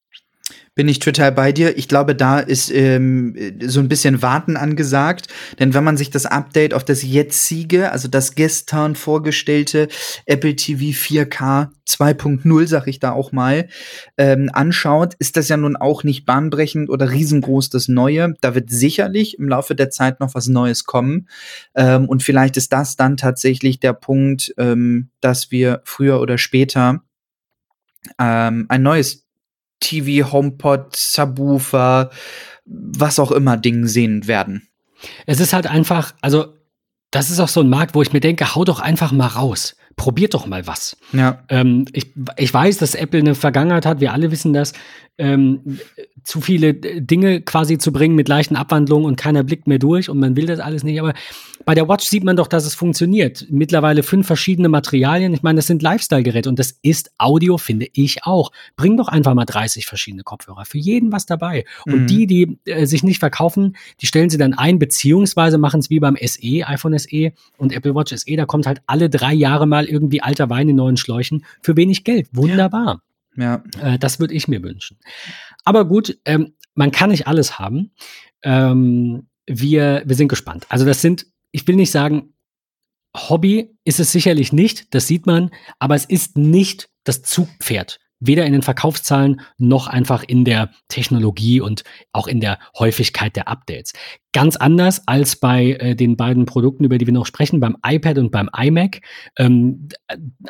bin ich total bei dir. Ich glaube, da ist ähm, so ein bisschen Warten angesagt. Denn wenn man sich das Update auf das jetzige, also das gestern vorgestellte Apple TV 4K 2.0, sag ich da auch mal, ähm, anschaut, ist das ja nun auch nicht bahnbrechend oder riesengroß das Neue. Da wird sicherlich im Laufe der Zeit noch was Neues kommen. Ähm, und vielleicht ist das dann tatsächlich der Punkt, ähm, dass wir früher oder später ähm, ein neues TV, HomePod, Subwoofer, was auch immer Ding sehen werden. Es ist halt einfach, also das ist auch so ein Markt, wo ich mir denke, hau doch einfach mal raus. Probiert doch mal was. Ja. Ähm, ich, ich weiß, dass Apple eine Vergangenheit hat, wir alle wissen das ähm, zu viele Dinge quasi zu bringen mit leichten Abwandlungen und keiner blickt mehr durch und man will das alles nicht. Aber bei der Watch sieht man doch, dass es funktioniert. Mittlerweile fünf verschiedene Materialien. Ich meine, das sind Lifestyle-Geräte und das ist Audio, finde ich auch. Bring doch einfach mal 30 verschiedene Kopfhörer. Für jeden was dabei. Und mhm. die, die äh, sich nicht verkaufen, die stellen sie dann ein, beziehungsweise machen es wie beim SE, iPhone SE und Apple Watch SE. Da kommt halt alle drei Jahre mal irgendwie alter Wein in neuen Schläuchen für wenig Geld. Wunderbar. Ja. Ja. Äh, das würde ich mir wünschen. Aber gut, ähm, man kann nicht alles haben. Ähm, wir, wir sind gespannt. Also das sind, ich will nicht sagen, Hobby ist es sicherlich nicht, das sieht man, aber es ist nicht das Zugpferd weder in den Verkaufszahlen noch einfach in der Technologie und auch in der Häufigkeit der Updates. Ganz anders als bei äh, den beiden Produkten, über die wir noch sprechen, beim iPad und beim iMac. Ähm,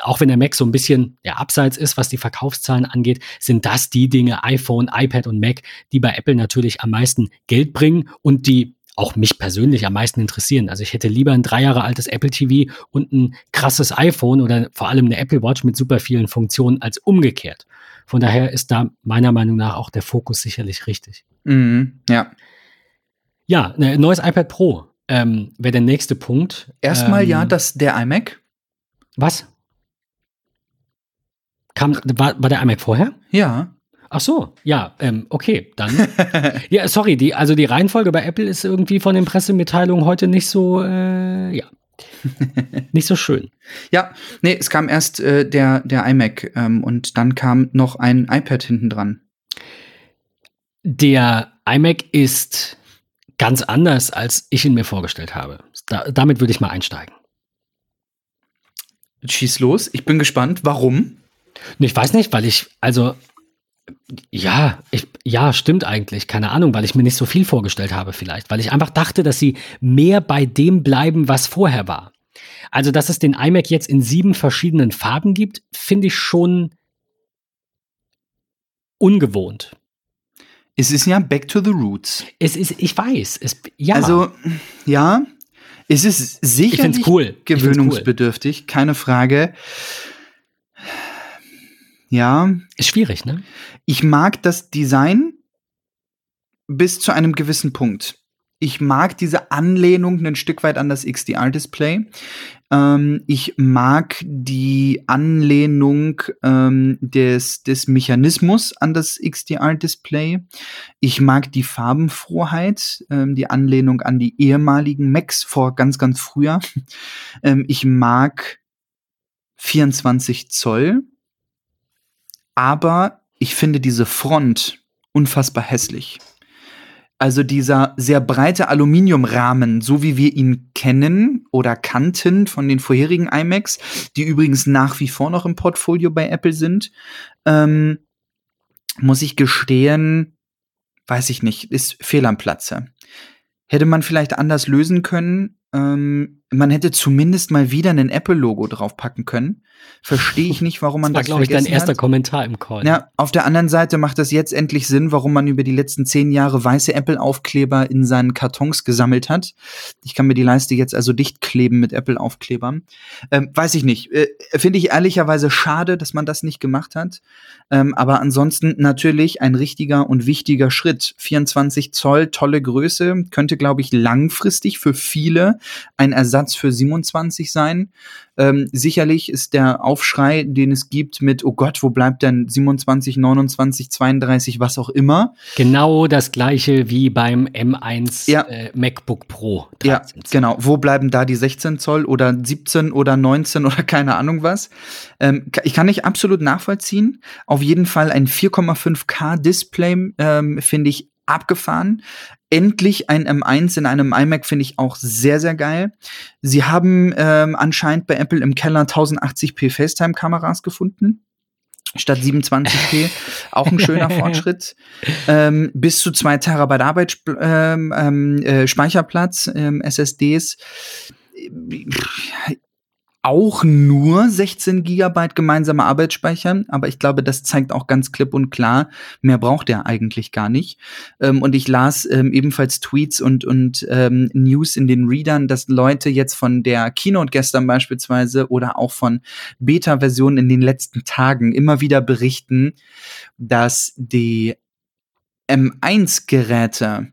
auch wenn der Mac so ein bisschen ja, abseits ist, was die Verkaufszahlen angeht, sind das die Dinge iPhone, iPad und Mac, die bei Apple natürlich am meisten Geld bringen und die auch mich persönlich am meisten interessieren. Also ich hätte lieber ein drei Jahre altes Apple TV und ein krasses iPhone oder vor allem eine Apple Watch mit super vielen Funktionen als umgekehrt. Von daher ist da meiner Meinung nach auch der Fokus sicherlich richtig. Mhm, ja. Ja, ein ne, neues iPad Pro ähm, wäre der nächste Punkt. Erstmal ähm, ja, das der iMac. Was? Kam, war, war der iMac vorher? Ja. Ach so, ja, ähm, okay, dann. ja, sorry, die, also die Reihenfolge bei Apple ist irgendwie von den Pressemitteilungen heute nicht so, äh, ja, nicht so schön. Ja, nee, es kam erst äh, der, der iMac ähm, und dann kam noch ein iPad hinten dran. Der iMac ist ganz anders, als ich ihn mir vorgestellt habe. Da, damit würde ich mal einsteigen. Schieß los, ich bin gespannt. Warum? Ich weiß nicht, weil ich, also, ja, ich, ja, stimmt eigentlich. Keine Ahnung, weil ich mir nicht so viel vorgestellt habe, vielleicht. Weil ich einfach dachte, dass sie mehr bei dem bleiben, was vorher war. Also, dass es den iMac jetzt in sieben verschiedenen Farben gibt, finde ich schon ungewohnt. Es ist ja back to the roots. Es ist, ich weiß, es, ja. Also, ja, es ist sicherlich cool. gewöhnungsbedürftig, cool. keine Frage. Ja. Ist schwierig, ne? Ich mag das Design bis zu einem gewissen Punkt. Ich mag diese Anlehnung ein Stück weit an das XDR-Display. Ähm, ich mag die Anlehnung ähm, des, des Mechanismus an das XDR-Display. Ich mag die Farbenfroheit, ähm, die Anlehnung an die ehemaligen Macs vor ganz, ganz früher. Ähm, ich mag 24 Zoll, aber ich finde diese Front unfassbar hässlich. Also dieser sehr breite Aluminiumrahmen, so wie wir ihn kennen oder kannten von den vorherigen iMacs, die übrigens nach wie vor noch im Portfolio bei Apple sind, ähm, muss ich gestehen, weiß ich nicht, ist fehl am Platze. Hätte man vielleicht anders lösen können. Ähm, man hätte zumindest mal wieder ein Apple-Logo draufpacken können. Verstehe ich nicht, warum man das, das war, glaube ich, dein erster hat. Kommentar im Call. Ja, auf der anderen Seite macht das jetzt endlich Sinn, warum man über die letzten zehn Jahre weiße Apple-Aufkleber in seinen Kartons gesammelt hat. Ich kann mir die Leiste jetzt also dicht kleben mit Apple-Aufklebern. Ähm, weiß ich nicht. Äh, Finde ich ehrlicherweise schade, dass man das nicht gemacht hat. Ähm, aber ansonsten natürlich ein richtiger und wichtiger Schritt. 24 Zoll, tolle Größe, könnte, glaube ich, langfristig für viele ein Ersatz für 27 sein. Ähm, sicherlich ist der Aufschrei, den es gibt mit, oh Gott, wo bleibt denn 27, 29, 32, was auch immer. Genau das gleiche wie beim M1 ja. äh, MacBook Pro. 13. Ja, genau. Wo bleiben da die 16 Zoll oder 17 oder 19 oder keine Ahnung was? Ähm, ich kann nicht absolut nachvollziehen. Auf jeden Fall ein 4,5K Display ähm, finde ich abgefahren. Endlich ein M1 in einem iMac finde ich auch sehr, sehr geil. Sie haben ähm, anscheinend bei Apple im Keller 1080p FaceTime-Kameras gefunden statt 27p. Auch ein schöner Fortschritt. Ähm, bis zu zwei Terabyte Arbeit, ähm, ähm, äh, Speicherplatz, ähm, SSDs auch nur 16 Gigabyte gemeinsamer Arbeitsspeicher, aber ich glaube, das zeigt auch ganz klipp und klar, mehr braucht er eigentlich gar nicht. Ähm, und ich las ähm, ebenfalls Tweets und, und ähm, News in den Readern, dass Leute jetzt von der Keynote gestern beispielsweise oder auch von Beta-Versionen in den letzten Tagen immer wieder berichten, dass die M1-Geräte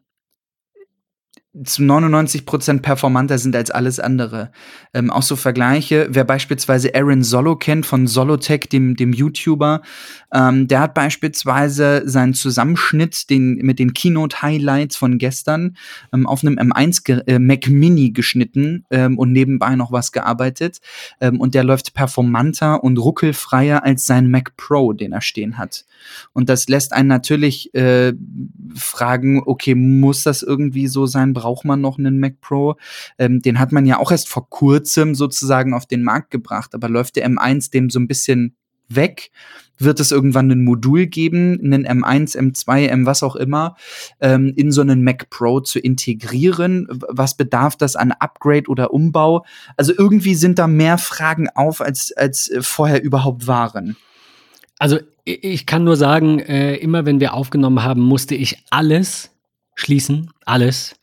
zu 99% performanter sind als alles andere. Ähm, auch so Vergleiche, wer beispielsweise Aaron Solo kennt von Solotech, dem, dem YouTuber, ähm, der hat beispielsweise seinen Zusammenschnitt den, mit den Keynote-Highlights von gestern ähm, auf einem M1 äh, Mac Mini geschnitten ähm, und nebenbei noch was gearbeitet. Ähm, und der läuft performanter und ruckelfreier als sein Mac Pro, den er stehen hat. Und das lässt einen natürlich äh, fragen, okay, muss das irgendwie so sein? Braucht man noch einen Mac Pro? Ähm, den hat man ja auch erst vor kurzem sozusagen auf den Markt gebracht, aber läuft der M1 dem so ein bisschen weg? Wird es irgendwann ein Modul geben, einen M1, M2, M was auch immer, ähm, in so einen Mac Pro zu integrieren? Was bedarf das an Upgrade oder Umbau? Also irgendwie sind da mehr Fragen auf, als, als äh, vorher überhaupt waren. Also ich kann nur sagen, äh, immer wenn wir aufgenommen haben, musste ich alles schließen, alles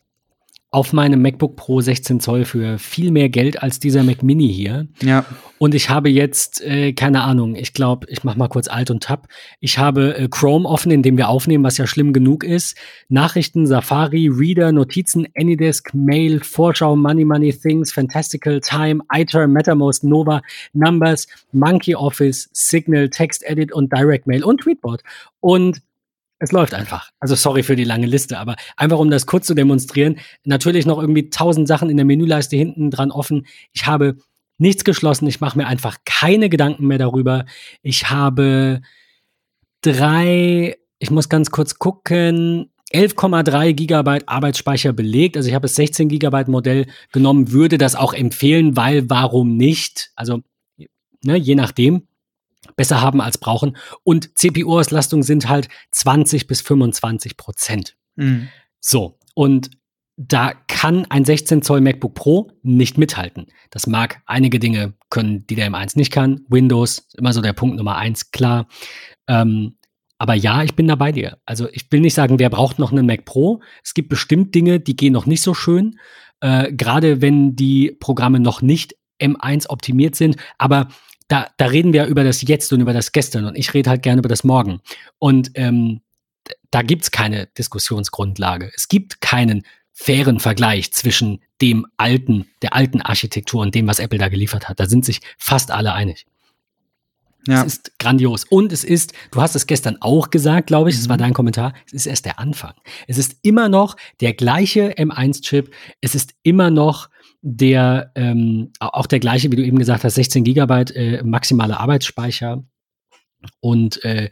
auf meinem MacBook Pro 16 Zoll für viel mehr Geld als dieser Mac Mini hier. Ja. Und ich habe jetzt, äh, keine Ahnung, ich glaube, ich mache mal kurz Alt und Tab. Ich habe äh, Chrome offen, in dem wir aufnehmen, was ja schlimm genug ist. Nachrichten, Safari, Reader, Notizen, Anydesk, Mail, Vorschau, Money, Money, Things, Fantastical, Time, ITER, MetaMost, Nova, Numbers, Monkey Office, Signal, Text Edit und Direct Mail und Tweetbot. Und es läuft einfach. Also sorry für die lange Liste, aber einfach um das kurz zu demonstrieren. Natürlich noch irgendwie tausend Sachen in der Menüleiste hinten dran offen. Ich habe nichts geschlossen. Ich mache mir einfach keine Gedanken mehr darüber. Ich habe drei ich muss ganz kurz gucken. 11,3 Gigabyte Arbeitsspeicher belegt. Also ich habe das 16 Gigabyte Modell genommen, würde das auch empfehlen, weil warum nicht? Also ne, je nachdem besser haben als brauchen. Und CPU-Auslastung sind halt 20 bis 25 Prozent. Mhm. So, und da kann ein 16 Zoll MacBook Pro nicht mithalten. Das mag einige Dinge können, die der M1 nicht kann. Windows, immer so der Punkt Nummer eins, klar. Ähm, aber ja, ich bin da bei dir. Also ich will nicht sagen, wer braucht noch einen Mac Pro. Es gibt bestimmt Dinge, die gehen noch nicht so schön. Äh, Gerade wenn die Programme noch nicht M1 optimiert sind. Aber da, da reden wir über das Jetzt und über das Gestern. Und ich rede halt gerne über das Morgen. Und ähm, da gibt es keine Diskussionsgrundlage. Es gibt keinen fairen Vergleich zwischen dem alten, der alten Architektur und dem, was Apple da geliefert hat. Da sind sich fast alle einig. Ja. Es ist grandios. Und es ist, du hast es gestern auch gesagt, glaube ich, das war mhm. dein Kommentar, es ist erst der Anfang. Es ist immer noch der gleiche M1-Chip, es ist immer noch der, ähm, auch der gleiche, wie du eben gesagt hast, 16 Gigabyte äh, maximale Arbeitsspeicher. Und äh,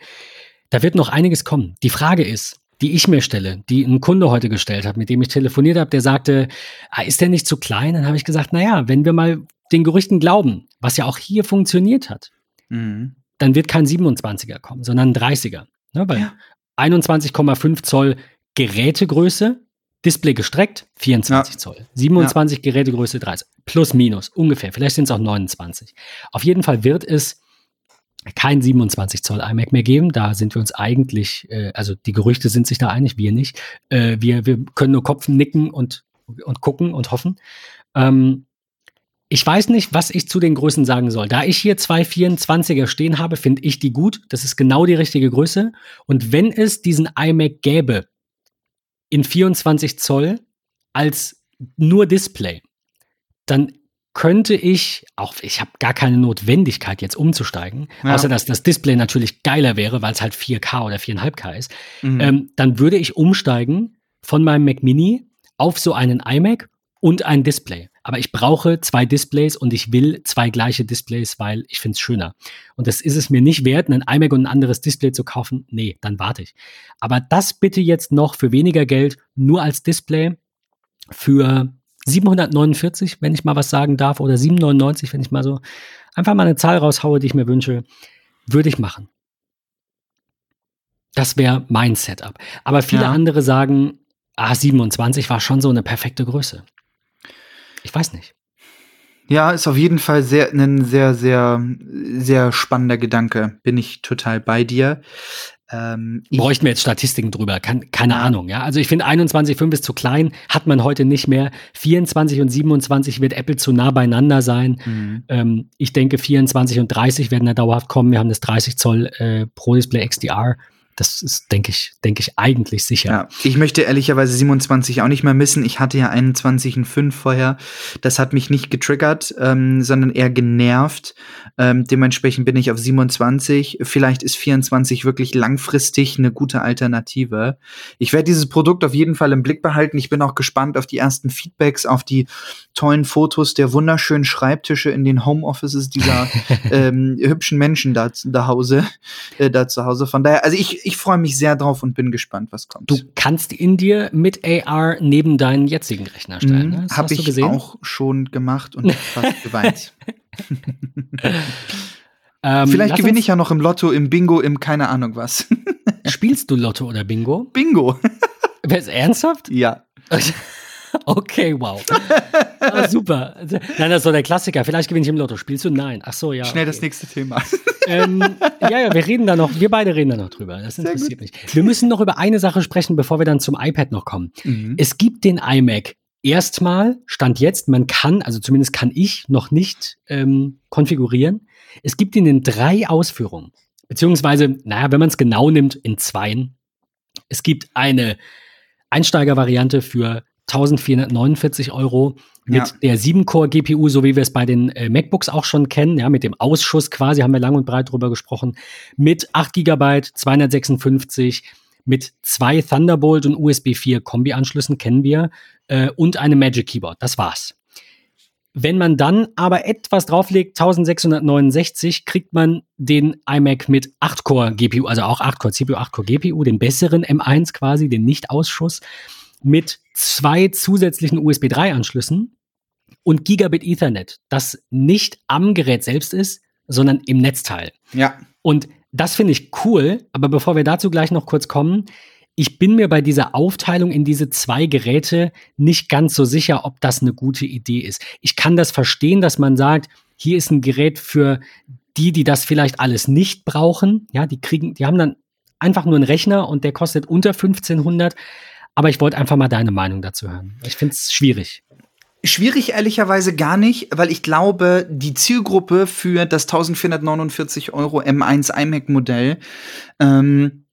da wird noch einiges kommen. Die Frage ist, die ich mir stelle, die ein Kunde heute gestellt hat, mit dem ich telefoniert habe, der sagte, ah, ist der nicht zu klein? Dann habe ich gesagt, naja, wenn wir mal den Gerüchten glauben, was ja auch hier funktioniert hat, mhm. dann wird kein 27er kommen, sondern ein 30er. Ne, weil ja. 21,5 Zoll Gerätegröße, Display gestreckt, 24 ja. Zoll. 27 ja. Gerätegröße, 30. Plus, minus, ungefähr. Vielleicht sind es auch 29. Auf jeden Fall wird es kein 27 Zoll iMac mehr geben. Da sind wir uns eigentlich, äh, also die Gerüchte sind sich da einig, wir nicht. Äh, wir, wir können nur Kopf nicken und, und gucken und hoffen. Ähm, ich weiß nicht, was ich zu den Größen sagen soll. Da ich hier zwei 24er stehen habe, finde ich die gut. Das ist genau die richtige Größe. Und wenn es diesen iMac gäbe in 24 Zoll als nur Display, dann könnte ich, auch ich habe gar keine Notwendigkeit jetzt umzusteigen, ja. außer dass das Display natürlich geiler wäre, weil es halt 4K oder 4,5K ist, mhm. ähm, dann würde ich umsteigen von meinem Mac Mini auf so einen iMac und ein Display. Aber ich brauche zwei Displays und ich will zwei gleiche Displays, weil ich finde es schöner. Und das ist es mir nicht wert, einen iMac und ein anderes Display zu kaufen. Nee, dann warte ich. Aber das bitte jetzt noch für weniger Geld nur als Display für 749, wenn ich mal was sagen darf, oder 799, wenn ich mal so einfach mal eine Zahl raushaue, die ich mir wünsche, würde ich machen. Das wäre mein Setup. Aber viele ja. andere sagen, ah, 27 war schon so eine perfekte Größe. Ich weiß nicht. Ja, ist auf jeden Fall sehr, ein sehr, sehr, sehr spannender Gedanke. Bin ich total bei dir. Ähm, Bräuchten wir jetzt Statistiken drüber? Kann, keine ja. Ahnung, ja. Also ich finde 21,5 ist zu klein, hat man heute nicht mehr. 24 und 27 wird Apple zu nah beieinander sein. Mhm. Ähm, ich denke, 24 und 30 werden da dauerhaft kommen. Wir haben das 30 Zoll äh, Pro Display XDR. Das ist, denke ich, denke ich, eigentlich sicher. Ja, ich möchte ehrlicherweise 27 auch nicht mehr missen. Ich hatte ja 21 und 5 vorher. Das hat mich nicht getriggert, ähm, sondern eher genervt. Ähm, dementsprechend bin ich auf 27. Vielleicht ist 24 wirklich langfristig eine gute Alternative. Ich werde dieses Produkt auf jeden Fall im Blick behalten. Ich bin auch gespannt auf die ersten Feedbacks, auf die tollen Fotos der wunderschönen Schreibtische in den Homeoffices dieser ähm, hübschen Menschen da, da, Hause, äh, da zu Hause. Von daher, also ich, ich freue mich sehr drauf und bin gespannt, was kommt. Du kannst in dir mit AR neben deinen jetzigen Rechner stellen. Mhm, ne? Habe ich gesehen? auch schon gemacht und fast geweint. ähm, Vielleicht gewinne ich ja noch im Lotto, im Bingo, im keine Ahnung was. Spielst du Lotto oder Bingo? Bingo. Wer ist ernsthaft? Ja. Okay, wow. ah, super. Nein, das ist so der Klassiker. Vielleicht gewinne ich im Lotto. Spielst du? Nein. Ach so, ja. Schnell okay. das nächste Thema. Ähm, ja, ja, wir reden da noch, wir beide reden da noch drüber. Das interessiert mich. Wir müssen noch über eine Sache sprechen, bevor wir dann zum iPad noch kommen. Mhm. Es gibt den iMac erstmal, Stand jetzt, man kann, also zumindest kann ich noch nicht ähm, konfigurieren. Es gibt ihn in drei Ausführungen. Beziehungsweise, naja, wenn man es genau nimmt, in zweien. Es gibt eine Einsteigervariante für 1449 Euro mit ja. der 7-Core-GPU, so wie wir es bei den äh, MacBooks auch schon kennen, ja, mit dem Ausschuss quasi, haben wir lang und breit drüber gesprochen, mit 8 GB, 256, mit zwei Thunderbolt und USB 4 Kombi-Anschlüssen kennen wir äh, und einem Magic Keyboard. Das war's. Wenn man dann aber etwas drauflegt, 1669, kriegt man den iMac mit 8-Core GPU, also auch 8-Core CPU, 8-Core GPU, den besseren M1 quasi, den Nicht-Ausschuss, mit zwei zusätzlichen USB 3-Anschlüssen und Gigabit Ethernet, das nicht am Gerät selbst ist, sondern im Netzteil. Ja. Und das finde ich cool, aber bevor wir dazu gleich noch kurz kommen, ich bin mir bei dieser Aufteilung in diese zwei Geräte nicht ganz so sicher, ob das eine gute Idee ist. Ich kann das verstehen, dass man sagt, hier ist ein Gerät für die, die das vielleicht alles nicht brauchen. Ja, die kriegen, die haben dann einfach nur einen Rechner und der kostet unter 1500. Aber ich wollte einfach mal deine Meinung dazu hören. Ich finde es schwierig. Schwierig ehrlicherweise gar nicht, weil ich glaube, die Zielgruppe für das 1449 Euro M1 iMac Modell ähm,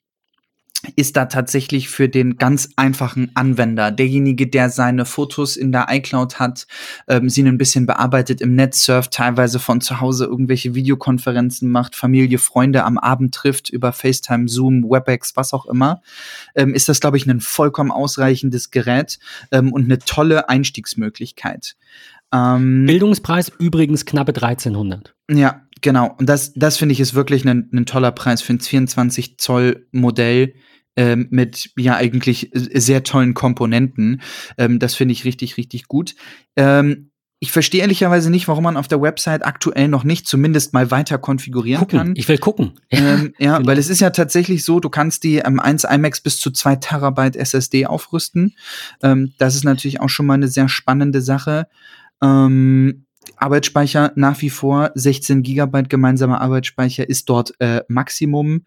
ist da tatsächlich für den ganz einfachen Anwender, derjenige, der seine Fotos in der iCloud hat, ähm, sie ein bisschen bearbeitet im Netz surft, teilweise von zu Hause irgendwelche Videokonferenzen macht, Familie, Freunde am Abend trifft über FaceTime, Zoom, WebEx, was auch immer, ähm, ist das, glaube ich, ein vollkommen ausreichendes Gerät ähm, und eine tolle Einstiegsmöglichkeit. Ähm, Bildungspreis übrigens knappe 1300. Ja, genau. Und das, das finde ich ist wirklich ein, ein toller Preis für ein 24 Zoll Modell ähm, mit ja eigentlich sehr tollen Komponenten. Ähm, das finde ich richtig, richtig gut. Ähm, ich verstehe ehrlicherweise nicht, warum man auf der Website aktuell noch nicht zumindest mal weiter konfigurieren gucken. kann. Ich will gucken. Ähm, ja, weil es ist ja tatsächlich so, du kannst die ähm, 1 iMacs bis zu 2 Terabyte SSD aufrüsten. Ähm, das ist natürlich auch schon mal eine sehr spannende Sache. Ähm, Arbeitsspeicher nach wie vor 16 Gigabyte gemeinsamer Arbeitsspeicher ist dort äh, Maximum.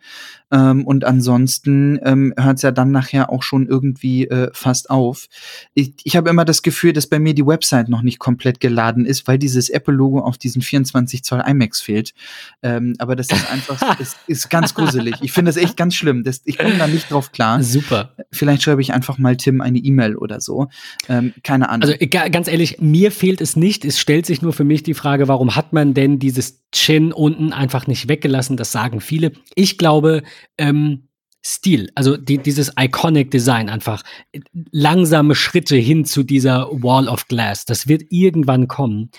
Ähm, und ansonsten ähm, hört es ja dann nachher auch schon irgendwie äh, fast auf. Ich, ich habe immer das Gefühl, dass bei mir die Website noch nicht komplett geladen ist, weil dieses Apple-Logo auf diesen 24 Zoll iMacs fehlt. Ähm, aber das ist einfach, ist, ist ganz gruselig. Ich finde das echt ganz schlimm. Das, ich komme da nicht drauf klar. Super. Vielleicht schreibe ich einfach mal Tim eine E-Mail oder so. Ähm, keine Ahnung. Also ganz ehrlich, mir fehlt es nicht. Es stellt sich nur für mich die Frage, warum hat man denn dieses Chin unten einfach nicht weggelassen? Das sagen viele. Ich glaube, ähm, Stil, also die, dieses Iconic Design einfach langsame Schritte hin zu dieser Wall of Glass. Das wird irgendwann kommen.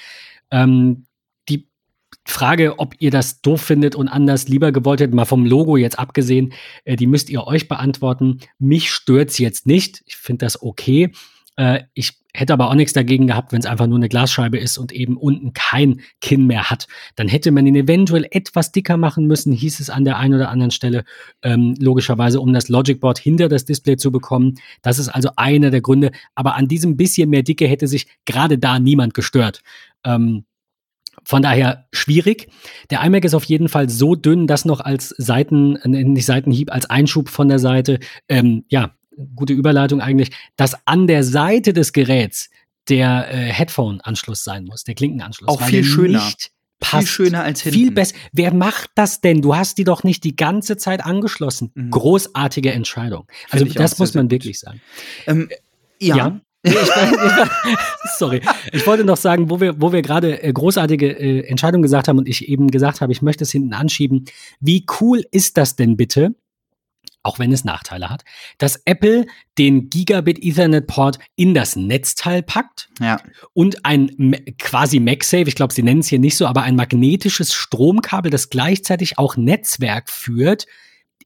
Ähm, die Frage, ob ihr das doof findet und anders lieber gewollt hättet, mal vom Logo jetzt abgesehen, äh, die müsst ihr euch beantworten. Mich stört's jetzt nicht. Ich finde das okay. Äh, ich hätte aber auch nichts dagegen gehabt, wenn es einfach nur eine Glasscheibe ist und eben unten kein Kinn mehr hat. Dann hätte man ihn eventuell etwas dicker machen müssen, hieß es an der einen oder anderen Stelle, ähm, logischerweise, um das Logic Board hinter das Display zu bekommen. Das ist also einer der Gründe. Aber an diesem bisschen mehr Dicke hätte sich gerade da niemand gestört. Ähm, von daher schwierig. Der iMac ist auf jeden Fall so dünn, dass noch als Seiten, äh, nicht Seitenhieb, als Einschub von der Seite, ähm, ja, gute Überleitung eigentlich, dass an der Seite des Geräts der äh, Headphone-Anschluss sein muss, der Klinkenanschluss. Auch viel schöner. Passt. Viel schöner als hinten. Viel besser. Wer macht das denn? Du hast die doch nicht die ganze Zeit angeschlossen. Mhm. Großartige Entscheidung. Also das muss man wirklich sagen. Ähm, ja. ja. ich, ich, sorry. Ich wollte noch sagen, wo wir, wo wir gerade äh, großartige äh, Entscheidungen gesagt haben und ich eben gesagt habe, ich möchte es hinten anschieben. Wie cool ist das denn bitte, auch wenn es Nachteile hat, dass Apple den Gigabit Ethernet Port in das Netzteil packt ja. und ein quasi MagSafe, ich glaube, sie nennen es hier nicht so, aber ein magnetisches Stromkabel, das gleichzeitig auch Netzwerk führt,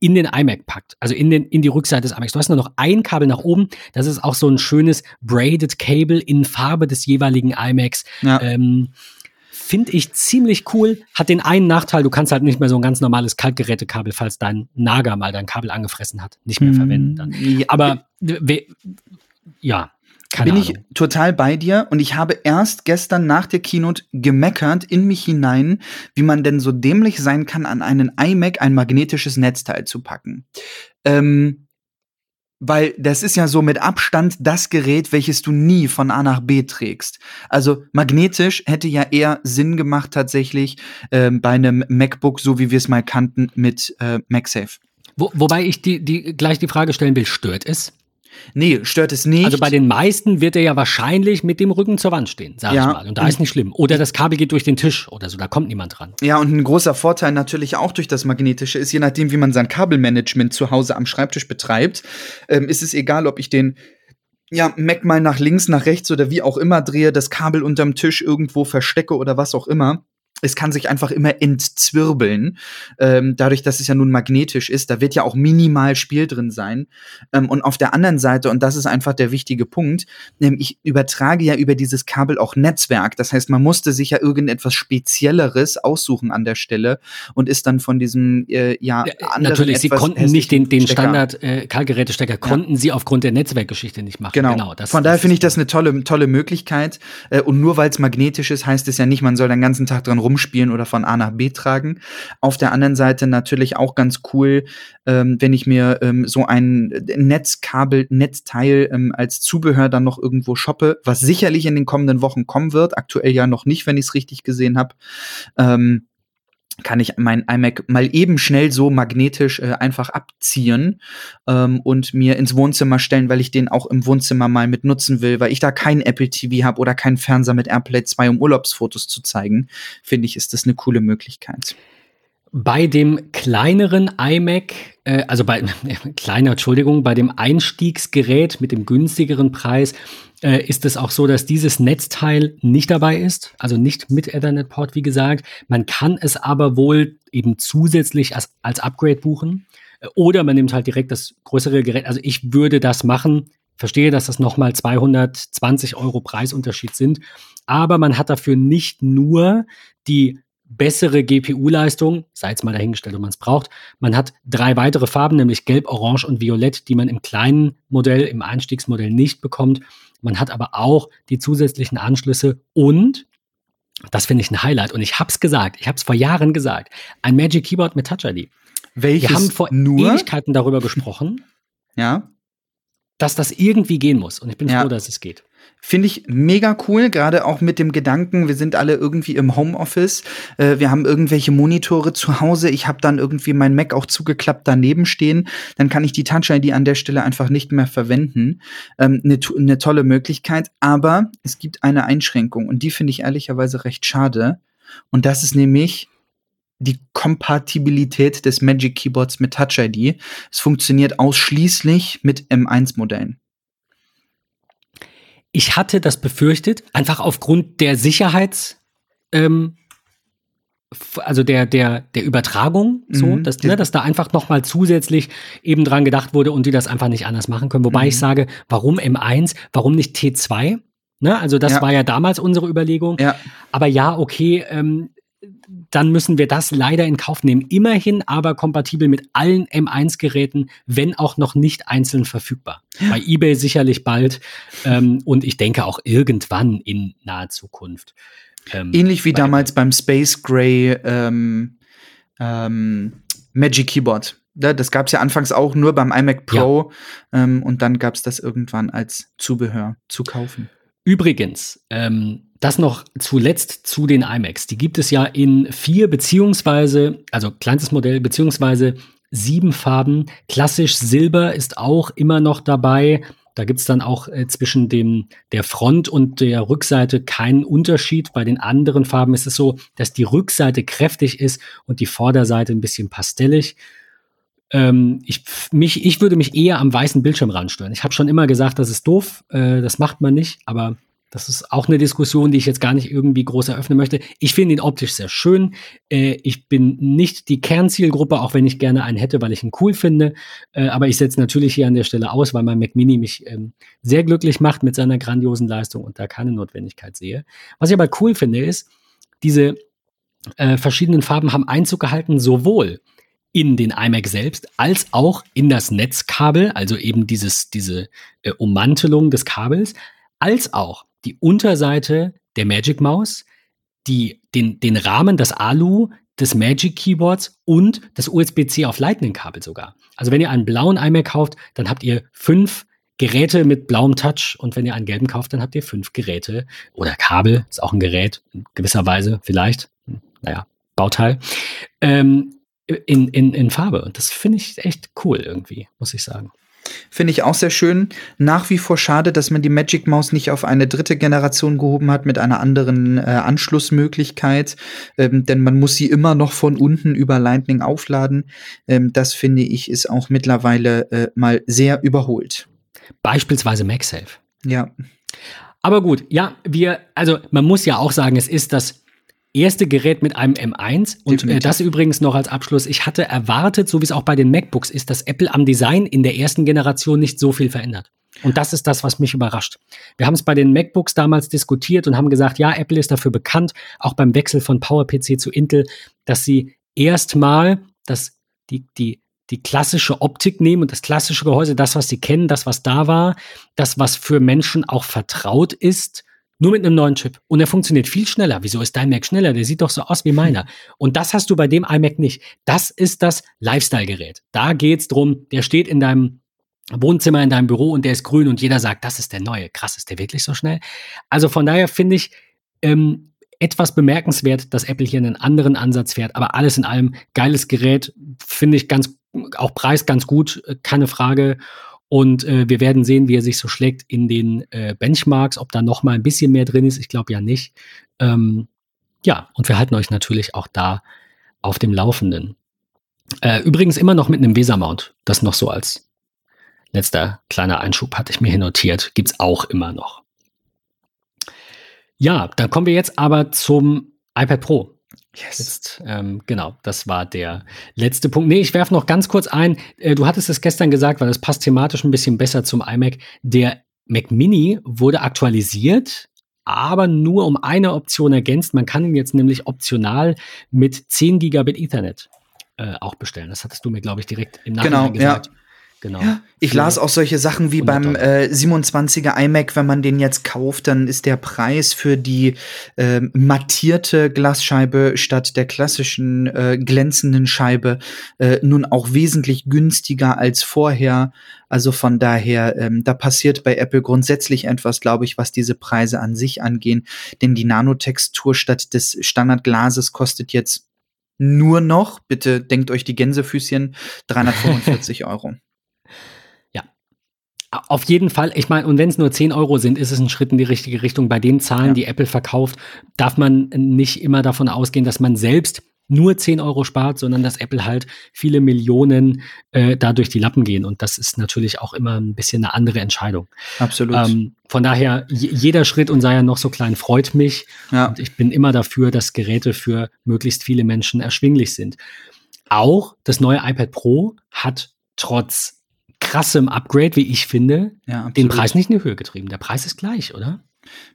in den iMac packt, also in, den, in die Rückseite des iMacs. Du hast nur noch ein Kabel nach oben. Das ist auch so ein schönes braided Cable in Farbe des jeweiligen iMacs. Ja. Ähm, Finde ich ziemlich cool. Hat den einen Nachteil, du kannst halt nicht mehr so ein ganz normales Kaltgerätekabel, falls dein Nager mal dein Kabel angefressen hat, nicht mehr mhm. verwenden dann. Aber ja, keine Bin Ahnung. ich total bei dir und ich habe erst gestern nach der Keynote gemeckert in mich hinein, wie man denn so dämlich sein kann, an einen iMac ein magnetisches Netzteil zu packen. Ähm, weil das ist ja so mit Abstand das Gerät, welches du nie von A nach B trägst. Also magnetisch hätte ja eher Sinn gemacht tatsächlich äh, bei einem MacBook, so wie wir es mal kannten, mit äh, MagSafe. Wo, wobei ich die, die, gleich die Frage stellen will, stört es? Nee, stört es nicht. Also bei den meisten wird er ja wahrscheinlich mit dem Rücken zur Wand stehen, sag ja. ich mal. Und da ist nicht schlimm. Oder das Kabel geht durch den Tisch oder so, da kommt niemand dran. Ja, und ein großer Vorteil natürlich auch durch das Magnetische ist, je nachdem, wie man sein Kabelmanagement zu Hause am Schreibtisch betreibt, ähm, ist es egal, ob ich den ja, Mac mal nach links, nach rechts oder wie auch immer drehe, das Kabel unterm Tisch irgendwo verstecke oder was auch immer, es kann sich einfach immer entzwirbeln. Ähm, dadurch, dass es ja nun magnetisch ist, da wird ja auch minimal Spiel drin sein. Ähm, und auf der anderen Seite, und das ist einfach der wichtige Punkt, ähm, ich übertrage ja über dieses Kabel auch Netzwerk. Das heißt, man musste sich ja irgendetwas Spezielleres aussuchen an der Stelle und ist dann von diesem, äh, ja, ja anderen Natürlich, sie konnten nicht den, den Standard äh, Kaltgerätestecker, konnten ja. sie aufgrund der Netzwerkgeschichte nicht machen. Genau. genau das, von daher finde ich das eine tolle, tolle Möglichkeit. Äh, und nur weil es magnetisch ist, heißt es ja nicht, man soll den ganzen Tag dran rumspielen oder von A nach B tragen. Auf der anderen Seite natürlich auch ganz cool, ähm, wenn ich mir ähm, so ein Netzkabel, Netzteil ähm, als Zubehör dann noch irgendwo shoppe, was sicherlich in den kommenden Wochen kommen wird. Aktuell ja noch nicht, wenn ich es richtig gesehen habe. Ähm, kann ich mein iMac mal eben schnell so magnetisch äh, einfach abziehen ähm, und mir ins Wohnzimmer stellen, weil ich den auch im Wohnzimmer mal mit nutzen will, weil ich da kein Apple TV habe oder keinen Fernseher mit AirPlay 2, um Urlaubsfotos zu zeigen, finde ich, ist das eine coole Möglichkeit. Bei dem kleineren iMac, äh, also bei kleiner Entschuldigung, bei dem Einstiegsgerät mit dem günstigeren Preis äh, ist es auch so, dass dieses Netzteil nicht dabei ist, also nicht mit Ethernet-Port, wie gesagt. Man kann es aber wohl eben zusätzlich als, als Upgrade buchen. Äh, oder man nimmt halt direkt das größere Gerät. Also ich würde das machen. Verstehe, dass das nochmal 220 Euro Preisunterschied sind. Aber man hat dafür nicht nur die bessere GPU-Leistung, sei es mal dahingestellt, ob man es braucht. Man hat drei weitere Farben, nämlich Gelb, Orange und Violett, die man im kleinen Modell, im Einstiegsmodell nicht bekommt. Man hat aber auch die zusätzlichen Anschlüsse und das finde ich ein Highlight. Und ich habe es gesagt, ich habe es vor Jahren gesagt, ein Magic Keyboard mit Touch ID. Welches Wir haben vor nur? Ewigkeiten darüber gesprochen, ja. Dass das irgendwie gehen muss. Und ich bin ja. froh, dass es geht. Finde ich mega cool, gerade auch mit dem Gedanken, wir sind alle irgendwie im Homeoffice, äh, wir haben irgendwelche Monitore zu Hause, ich habe dann irgendwie mein Mac auch zugeklappt daneben stehen, dann kann ich die Touch-ID an der Stelle einfach nicht mehr verwenden. Eine ähm, ne tolle Möglichkeit, aber es gibt eine Einschränkung und die finde ich ehrlicherweise recht schade. Und das ist nämlich die Kompatibilität des Magic Keyboards mit Touch ID. Es funktioniert ausschließlich mit M1-Modellen. Ich hatte das befürchtet, einfach aufgrund der Sicherheits, ähm, also der, der, der Übertragung, so, mhm, dass, ne, dass da einfach noch mal zusätzlich eben dran gedacht wurde und die das einfach nicht anders machen können. Wobei mhm. ich sage, warum M1, warum nicht T2? Ne, also das ja. war ja damals unsere Überlegung. Ja. Aber ja, okay, ähm, dann müssen wir das leider in Kauf nehmen. Immerhin aber kompatibel mit allen M1-Geräten, wenn auch noch nicht einzeln verfügbar. Bei eBay sicherlich bald ähm, und ich denke auch irgendwann in naher Zukunft. Ähm, Ähnlich wie damals beim Space Gray ähm, ähm, Magic Keyboard. Das gab es ja anfangs auch nur beim iMac Pro ja. Ähm, und dann gab es das irgendwann als Zubehör zu kaufen. Übrigens, ähm, das noch zuletzt zu den iMacs. Die gibt es ja in vier beziehungsweise, also kleinstes Modell, beziehungsweise sieben Farben. Klassisch Silber ist auch immer noch dabei. Da gibt es dann auch äh, zwischen dem, der Front und der Rückseite keinen Unterschied. Bei den anderen Farben ist es so, dass die Rückseite kräftig ist und die Vorderseite ein bisschen pastellig. Ähm, ich, mich, ich würde mich eher am weißen Bildschirm ranstören. Ich habe schon immer gesagt, das ist doof, äh, das macht man nicht, aber das ist auch eine Diskussion, die ich jetzt gar nicht irgendwie groß eröffnen möchte. Ich finde ihn optisch sehr schön. Äh, ich bin nicht die Kernzielgruppe, auch wenn ich gerne einen hätte, weil ich ihn cool finde. Äh, aber ich setze natürlich hier an der Stelle aus, weil mein Mac Mini mich ähm, sehr glücklich macht mit seiner grandiosen Leistung und da keine Notwendigkeit sehe. Was ich aber cool finde, ist, diese äh, verschiedenen Farben haben Einzug gehalten, sowohl in den iMac selbst als auch in das Netzkabel, also eben dieses, diese äh, Ummantelung des Kabels, als auch die Unterseite der Magic Maus, die, den, den Rahmen, das Alu des Magic Keyboards und das USB-C auf Lightning-Kabel sogar. Also wenn ihr einen blauen iMac kauft, dann habt ihr fünf Geräte mit blauem Touch und wenn ihr einen gelben kauft, dann habt ihr fünf Geräte oder Kabel, ist auch ein Gerät, in gewisser Weise vielleicht, naja, Bauteil, ähm, in, in, in Farbe. Und das finde ich echt cool irgendwie, muss ich sagen. Finde ich auch sehr schön. Nach wie vor schade, dass man die Magic Maus nicht auf eine dritte Generation gehoben hat mit einer anderen äh, Anschlussmöglichkeit. Ähm, denn man muss sie immer noch von unten über Lightning aufladen. Ähm, das finde ich ist auch mittlerweile äh, mal sehr überholt. Beispielsweise MagSafe. Ja. Aber gut, ja, wir, also man muss ja auch sagen, es ist das erste Gerät mit einem M1 und äh, das übrigens noch als Abschluss. Ich hatte erwartet, so wie es auch bei den MacBooks ist, dass Apple am Design in der ersten Generation nicht so viel verändert. Und das ist das, was mich überrascht. Wir haben es bei den MacBooks damals diskutiert und haben gesagt, ja, Apple ist dafür bekannt, auch beim Wechsel von PowerPC zu Intel, dass sie erstmal das, die, die, die klassische Optik nehmen und das klassische Gehäuse, das, was sie kennen, das, was da war, das, was für Menschen auch vertraut ist, nur mit einem neuen Chip. Und er funktioniert viel schneller. Wieso ist dein Mac schneller? Der sieht doch so aus wie meiner. Und das hast du bei dem iMac nicht. Das ist das Lifestyle-Gerät. Da geht's drum, der steht in deinem Wohnzimmer, in deinem Büro und der ist grün und jeder sagt, das ist der neue. Krass, ist der wirklich so schnell? Also von daher finde ich, ähm, etwas bemerkenswert, dass Apple hier einen anderen Ansatz fährt, aber alles in allem geiles Gerät, finde ich ganz, auch Preis ganz gut, äh, keine Frage. Und äh, wir werden sehen, wie er sich so schlägt in den äh, Benchmarks, ob da noch mal ein bisschen mehr drin ist. Ich glaube ja nicht. Ähm, ja, und wir halten euch natürlich auch da auf dem Laufenden. Äh, übrigens immer noch mit einem VESA-Mount. Das noch so als letzter kleiner Einschub hatte ich mir hier notiert. Gibt's auch immer noch. Ja, dann kommen wir jetzt aber zum iPad Pro. Yes. Jetzt, ähm, genau, das war der letzte Punkt. Nee, ich werfe noch ganz kurz ein. Äh, du hattest es gestern gesagt, weil das passt thematisch ein bisschen besser zum iMac. Der Mac Mini wurde aktualisiert, aber nur um eine Option ergänzt. Man kann ihn jetzt nämlich optional mit 10 Gigabit Ethernet äh, auch bestellen. Das hattest du mir, glaube ich, direkt im Nachhinein genau, gesagt. Ja. Genau. Ja, ich las auch solche Sachen wie beim äh, 27er iMac, wenn man den jetzt kauft, dann ist der Preis für die äh, mattierte Glasscheibe statt der klassischen äh, glänzenden Scheibe äh, nun auch wesentlich günstiger als vorher. Also von daher, ähm, da passiert bei Apple grundsätzlich etwas, glaube ich, was diese Preise an sich angehen. Denn die Nanotextur statt des Standardglases kostet jetzt nur noch, bitte denkt euch die Gänsefüßchen, 345 Euro. Auf jeden Fall, ich meine, und wenn es nur 10 Euro sind, ist es ein Schritt in die richtige Richtung. Bei den Zahlen, ja. die Apple verkauft, darf man nicht immer davon ausgehen, dass man selbst nur 10 Euro spart, sondern dass Apple halt viele Millionen äh, da durch die Lappen gehen. Und das ist natürlich auch immer ein bisschen eine andere Entscheidung. Absolut. Ähm, von daher, jeder Schritt und sei ja noch so klein, freut mich. Ja. Und ich bin immer dafür, dass Geräte für möglichst viele Menschen erschwinglich sind. Auch das neue iPad Pro hat trotz krassem Upgrade, wie ich finde, ja, den Preis nicht in die Höhe getrieben. Der Preis ist gleich, oder?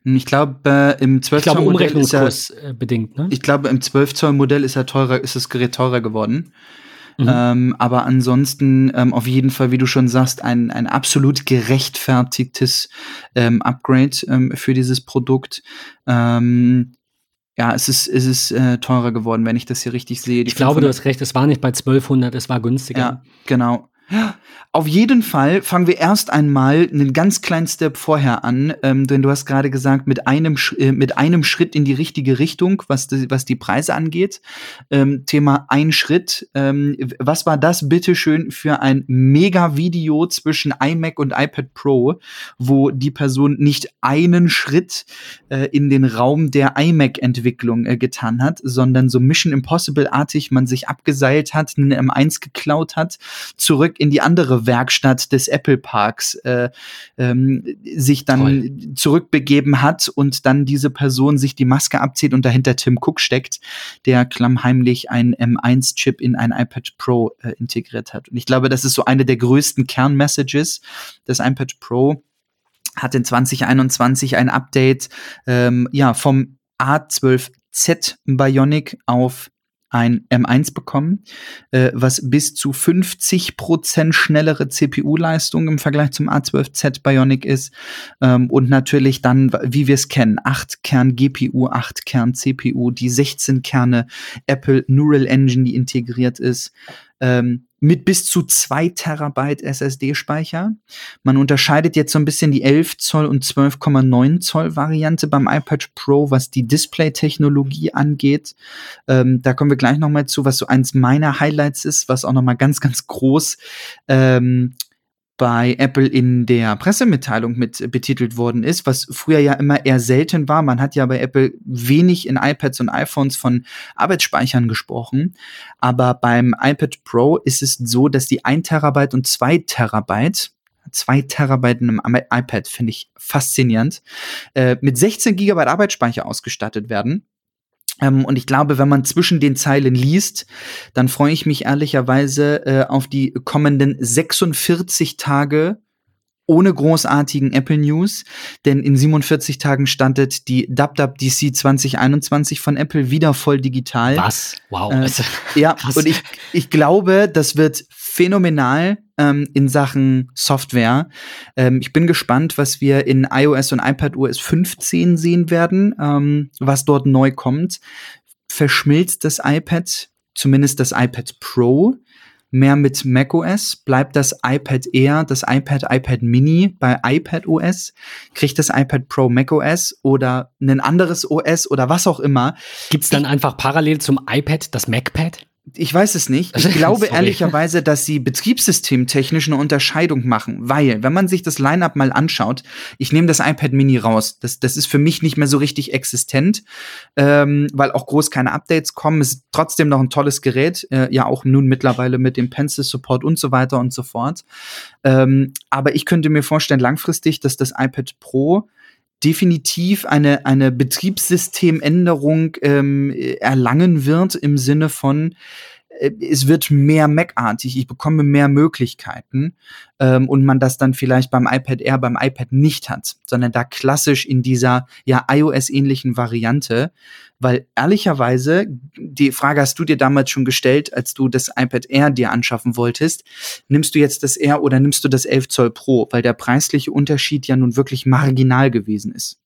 Ich glaube, äh, im 12 Zoll Modell ist er, äh, bedingt, ne? Ich glaube, im 12 Zoll Modell ist er teurer, ist das Gerät teurer geworden. Mhm. Ähm, aber ansonsten ähm, auf jeden Fall, wie du schon sagst, ein, ein absolut gerechtfertigtes ähm, Upgrade ähm, für dieses Produkt. Ähm, ja, es ist, es ist äh, teurer geworden, wenn ich das hier richtig sehe. Die ich glaube, du hast recht, es war nicht bei 1200, es war günstiger. Ja, genau. Auf jeden Fall fangen wir erst einmal einen ganz kleinen Step vorher an, ähm, denn du hast gerade gesagt, mit einem, äh, mit einem Schritt in die richtige Richtung, was die, was die Preise angeht. Ähm, Thema ein Schritt. Ähm, was war das bitteschön für ein Mega-Video zwischen iMac und iPad Pro, wo die Person nicht einen Schritt äh, in den Raum der iMac-Entwicklung äh, getan hat, sondern so Mission Impossible-artig man sich abgeseilt hat, einen M1 geklaut hat, zurück in die andere Werkstatt des Apple Parks äh, ähm, sich dann Toll. zurückbegeben hat und dann diese Person sich die Maske abzieht und dahinter Tim Cook steckt, der klammheimlich ein M1-Chip in ein iPad Pro äh, integriert hat. Und ich glaube, das ist so eine der größten Kernmessages des iPad Pro hat in 2021 ein Update ähm, ja, vom A12Z Bionic auf ein M1 bekommen, äh, was bis zu 50% schnellere CPU-Leistung im Vergleich zum A12Z Bionic ist ähm, und natürlich dann, wie wir es kennen, 8 Kern GPU, 8 Kern CPU, die 16 Kerne Apple Neural Engine, die integriert ist. Ähm, mit bis zu 2 Terabyte SSD-Speicher. Man unterscheidet jetzt so ein bisschen die 11 Zoll und 12,9 Zoll Variante beim iPad Pro, was die Display-Technologie angeht. Ähm, da kommen wir gleich noch mal zu, was so eins meiner Highlights ist, was auch noch mal ganz, ganz groß ähm, bei Apple in der Pressemitteilung mit betitelt worden ist, was früher ja immer eher selten war. Man hat ja bei Apple wenig in iPads und iPhones von Arbeitsspeichern gesprochen. Aber beim iPad Pro ist es so, dass die 1 Terabyte und 2 Terabyte Zwei Terabyte in einem iPad finde ich faszinierend. Äh, mit 16 Gigabyte Arbeitsspeicher ausgestattet werden. Ähm, und ich glaube, wenn man zwischen den Zeilen liest, dann freue ich mich ehrlicherweise äh, auf die kommenden 46 Tage ohne großartigen Apple News, denn in 47 Tagen standet die WWDC 2021 von Apple wieder voll digital. Was? Wow. Äh, ja, Krass. und ich, ich glaube, das wird phänomenal ähm, in Sachen Software. Ähm, ich bin gespannt, was wir in iOS und iPadOS 15 sehen werden, ähm, was dort neu kommt. Verschmilzt das iPad, zumindest das iPad Pro, mehr mit macOS? Bleibt das iPad Air, das iPad, iPad Mini bei iPadOS? Kriegt das iPad Pro macOS oder ein anderes OS oder was auch immer? Gibt es dann einfach parallel zum iPad das MacPad? Ich weiß es nicht. Ich glaube ehrlicherweise, dass sie betriebssystemtechnisch eine Unterscheidung machen, weil, wenn man sich das Line-up mal anschaut, ich nehme das iPad Mini raus. Das, das ist für mich nicht mehr so richtig existent, ähm, weil auch groß keine Updates kommen. Es ist trotzdem noch ein tolles Gerät, äh, ja auch nun mittlerweile mit dem Pencil Support und so weiter und so fort. Ähm, aber ich könnte mir vorstellen, langfristig, dass das iPad Pro definitiv eine, eine Betriebssystemänderung ähm, erlangen wird im Sinne von, es wird mehr Mac-artig, ich bekomme mehr Möglichkeiten ähm, und man das dann vielleicht beim iPad Air, beim iPad nicht hat, sondern da klassisch in dieser ja iOS-ähnlichen Variante. Weil ehrlicherweise, die Frage hast du dir damals schon gestellt, als du das iPad Air dir anschaffen wolltest. Nimmst du jetzt das Air oder nimmst du das 11 Zoll Pro? Weil der preisliche Unterschied ja nun wirklich marginal gewesen ist.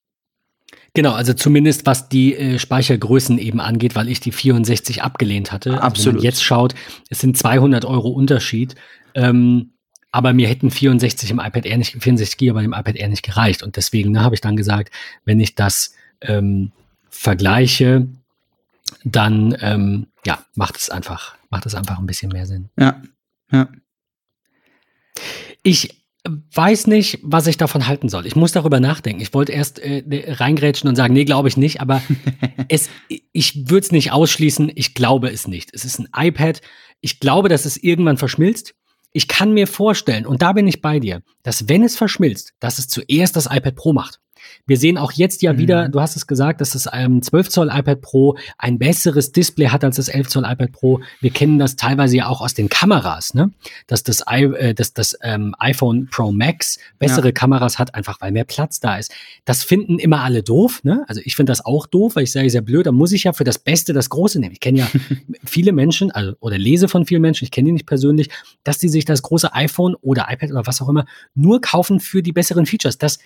Genau, also zumindest was die äh, Speichergrößen eben angeht, weil ich die 64 abgelehnt hatte. Absolut. Also wenn man jetzt schaut, es sind 200 Euro Unterschied. Ähm, aber mir hätten 64 im iPad Air nicht, 64 GB im iPad Air nicht gereicht. Und deswegen ne, habe ich dann gesagt, wenn ich das ähm, vergleiche, dann ähm, ja, macht es einfach, macht es einfach ein bisschen mehr Sinn. Ja, ja. Ich weiß nicht, was ich davon halten soll. Ich muss darüber nachdenken. Ich wollte erst äh, ne, reingrätschen und sagen, nee, glaube ich nicht, aber es, ich würde es nicht ausschließen. Ich glaube es nicht. Es ist ein iPad. Ich glaube, dass es irgendwann verschmilzt. Ich kann mir vorstellen, und da bin ich bei dir, dass wenn es verschmilzt, dass es zuerst das iPad Pro macht. Wir sehen auch jetzt ja mhm. wieder, du hast es gesagt, dass das ähm, 12 Zoll iPad Pro ein besseres Display hat als das 11 Zoll iPad Pro. Wir kennen das teilweise ja auch aus den Kameras, ne? dass das, I, äh, dass das ähm, iPhone Pro Max bessere ja. Kameras hat, einfach weil mehr Platz da ist. Das finden immer alle doof. Ne? Also ich finde das auch doof, weil ich sage, sehr blöd, da muss ich ja für das Beste das Große nehmen. Ich kenne ja viele Menschen, also oder lese von vielen Menschen, ich kenne die nicht persönlich, dass die sich das große iPhone oder iPad oder was auch immer nur kaufen für die besseren Features. Das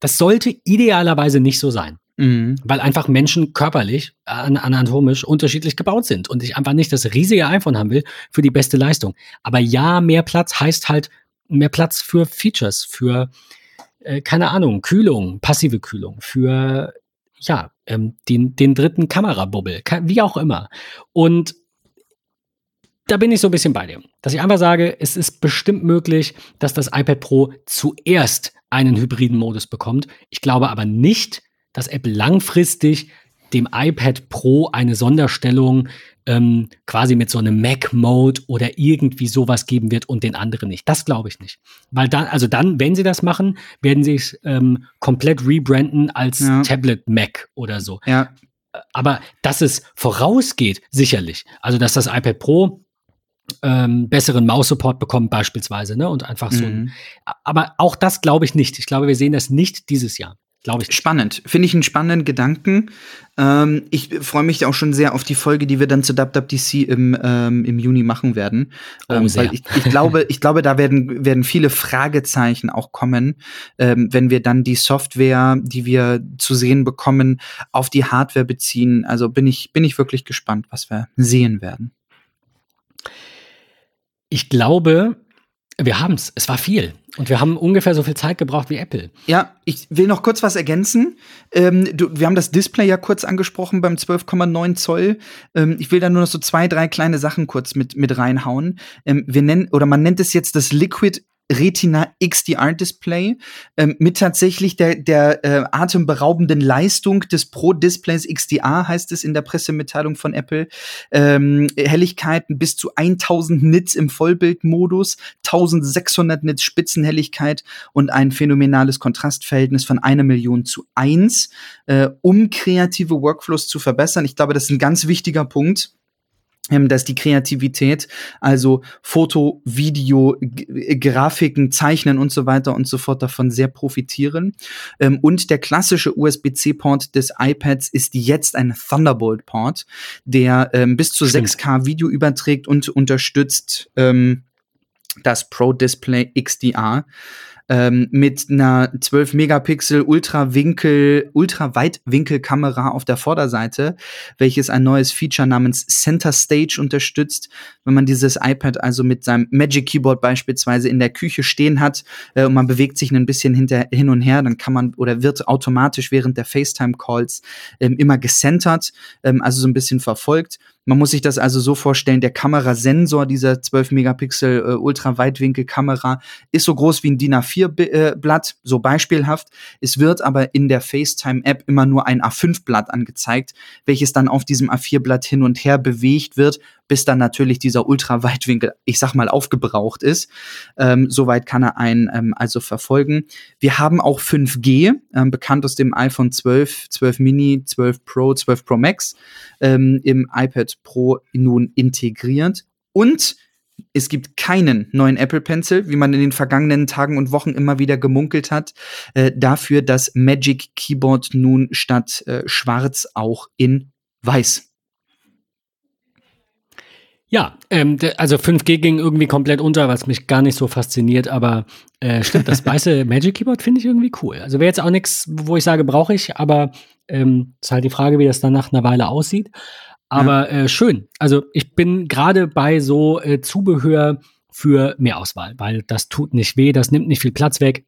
das sollte idealerweise nicht so sein. Mhm. Weil einfach Menschen körperlich, anatomisch unterschiedlich gebaut sind und ich einfach nicht das riesige iPhone haben will für die beste Leistung. Aber ja, mehr Platz heißt halt mehr Platz für Features, für, äh, keine Ahnung, Kühlung, passive Kühlung, für, ja, ähm, den, den dritten Kamerabubbel, wie auch immer. Und da bin ich so ein bisschen bei dir. Dass ich einfach sage, es ist bestimmt möglich, dass das iPad Pro zuerst einen hybriden Modus bekommt. Ich glaube aber nicht, dass Apple langfristig dem iPad Pro eine Sonderstellung ähm, quasi mit so einem Mac-Mode oder irgendwie sowas geben wird und den anderen nicht. Das glaube ich nicht. Weil dann, also dann, wenn sie das machen, werden sie es ähm, komplett rebranden als ja. Tablet Mac oder so. Ja. Aber dass es vorausgeht, sicherlich. Also, dass das iPad Pro ähm, besseren Maus-Support bekommen beispielsweise, ne? Und einfach so. Mhm. aber auch das glaube ich nicht. Ich glaube, wir sehen das nicht dieses Jahr. Glaube ich. Nicht. Spannend. Finde ich einen spannenden Gedanken. Ähm, ich freue mich auch schon sehr auf die Folge, die wir dann zu WWDC im, ähm, im Juni machen werden. Oh, ähm, weil ich, ich, glaube, ich glaube, da werden, werden viele Fragezeichen auch kommen, ähm, wenn wir dann die Software, die wir zu sehen bekommen, auf die Hardware beziehen. Also bin ich, bin ich wirklich gespannt, was wir sehen werden. Ich glaube, wir haben es. Es war viel. Und wir haben ungefähr so viel Zeit gebraucht wie Apple. Ja, ich will noch kurz was ergänzen. Ähm, du, wir haben das Display ja kurz angesprochen beim 12,9 Zoll. Ähm, ich will da nur noch so zwei, drei kleine Sachen kurz mit, mit reinhauen. Ähm, wir nennen, oder man nennt es jetzt das Liquid Retina XDR Display ähm, mit tatsächlich der, der äh, atemberaubenden Leistung des Pro Displays XDR heißt es in der Pressemitteilung von Apple. Ähm, Helligkeiten bis zu 1000 Nits im Vollbildmodus, 1600 Nits Spitzenhelligkeit und ein phänomenales Kontrastverhältnis von einer Million zu eins, äh, um kreative Workflows zu verbessern. Ich glaube, das ist ein ganz wichtiger Punkt dass die Kreativität, also Foto, Video, G Grafiken, Zeichnen und so weiter und so fort davon sehr profitieren. Ähm, und der klassische USB-C-Port des iPads ist jetzt ein Thunderbolt-Port, der ähm, bis zu Stimmt. 6K Video überträgt und unterstützt ähm, das Pro Display XDR ähm, mit einer 12 Megapixel Ultrawinkel, Ultraweitwinkelkamera auf der Vorderseite, welches ein neues Feature namens Center Stage unterstützt. Wenn man dieses iPad also mit seinem Magic Keyboard beispielsweise in der Küche stehen hat äh, und man bewegt sich ein bisschen hinter, hin und her, dann kann man oder wird automatisch während der FaceTime Calls ähm, immer gecentert, ähm, also so ein bisschen verfolgt. Man muss sich das also so vorstellen, der Kamerasensor dieser 12 Megapixel äh, Ultraweitwinkelkamera ist so groß wie ein DIN A4-Blatt, äh, so beispielhaft. Es wird aber in der FaceTime-App immer nur ein A5-Blatt angezeigt, welches dann auf diesem A4-Blatt hin und her bewegt wird bis dann natürlich dieser Ultraweitwinkel, ich sag mal, aufgebraucht ist. Ähm, soweit kann er einen ähm, also verfolgen. Wir haben auch 5G, ähm, bekannt aus dem iPhone 12, 12 Mini, 12 Pro, 12 Pro Max, ähm, im iPad Pro nun integriert. Und es gibt keinen neuen Apple Pencil, wie man in den vergangenen Tagen und Wochen immer wieder gemunkelt hat. Äh, dafür das Magic Keyboard nun statt äh, schwarz auch in weiß. Ja, ähm, also 5G ging irgendwie komplett unter, was mich gar nicht so fasziniert, aber äh, stimmt, das weiße Magic Keyboard finde ich irgendwie cool. Also wäre jetzt auch nichts, wo ich sage, brauche ich, aber ähm, ist halt die Frage, wie das dann nach einer Weile aussieht. Aber ja. äh, schön. Also ich bin gerade bei so äh, Zubehör für mehr Auswahl, weil das tut nicht weh, das nimmt nicht viel Platz weg.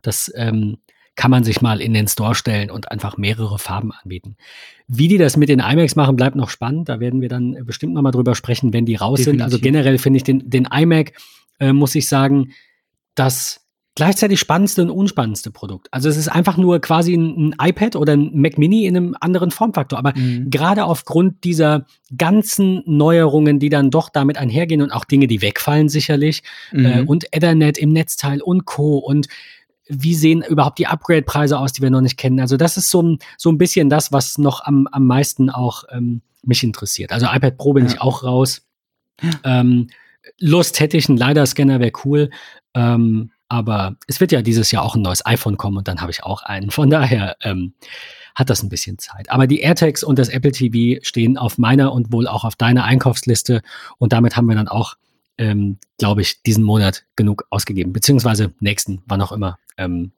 Das ähm, kann man sich mal in den Store stellen und einfach mehrere Farben anbieten. Wie die das mit den iMacs machen, bleibt noch spannend. Da werden wir dann bestimmt noch mal drüber sprechen, wenn die raus Definitiv. sind. Also generell finde ich den, den iMac, äh, muss ich sagen, das gleichzeitig spannendste und unspannendste Produkt. Also es ist einfach nur quasi ein, ein iPad oder ein Mac Mini in einem anderen Formfaktor. Aber mhm. gerade aufgrund dieser ganzen Neuerungen, die dann doch damit einhergehen und auch Dinge, die wegfallen sicherlich mhm. äh, und Ethernet im Netzteil und Co. und wie sehen überhaupt die Upgrade-Preise aus, die wir noch nicht kennen. Also das ist so ein, so ein bisschen das, was noch am, am meisten auch ähm, mich interessiert. Also iPad Pro bin ja. ich auch raus. Ähm, Lust hätte ich, ein LiDAR-Scanner wäre cool. Ähm, aber es wird ja dieses Jahr auch ein neues iPhone kommen und dann habe ich auch einen. Von daher ähm, hat das ein bisschen Zeit. Aber die AirTags und das Apple TV stehen auf meiner und wohl auch auf deiner Einkaufsliste und damit haben wir dann auch ähm, glaube ich, diesen Monat genug ausgegeben, beziehungsweise nächsten, wann auch immer. Ähm,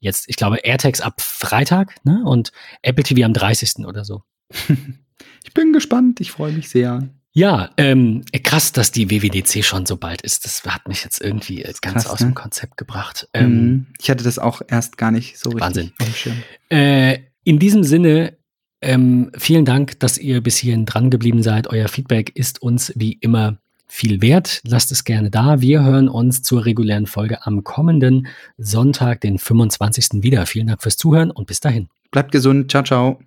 jetzt, ich glaube, AirTags ab Freitag ne? und Apple TV am 30. oder so. ich bin gespannt, ich freue mich sehr. Ja, ähm, krass, dass die WWDC schon so bald ist. Das hat mich jetzt irgendwie ganz krass, aus ne? dem Konzept gebracht. Mhm. Ähm, ich hatte das auch erst gar nicht so Wahnsinn. richtig. Wahnsinn. Äh, in diesem Sinne, ähm, vielen Dank, dass ihr bis hierhin dran geblieben seid. Euer Feedback ist uns wie immer viel wert. Lasst es gerne da. Wir hören uns zur regulären Folge am kommenden Sonntag, den 25. wieder. Vielen Dank fürs Zuhören und bis dahin. Bleibt gesund. Ciao, ciao.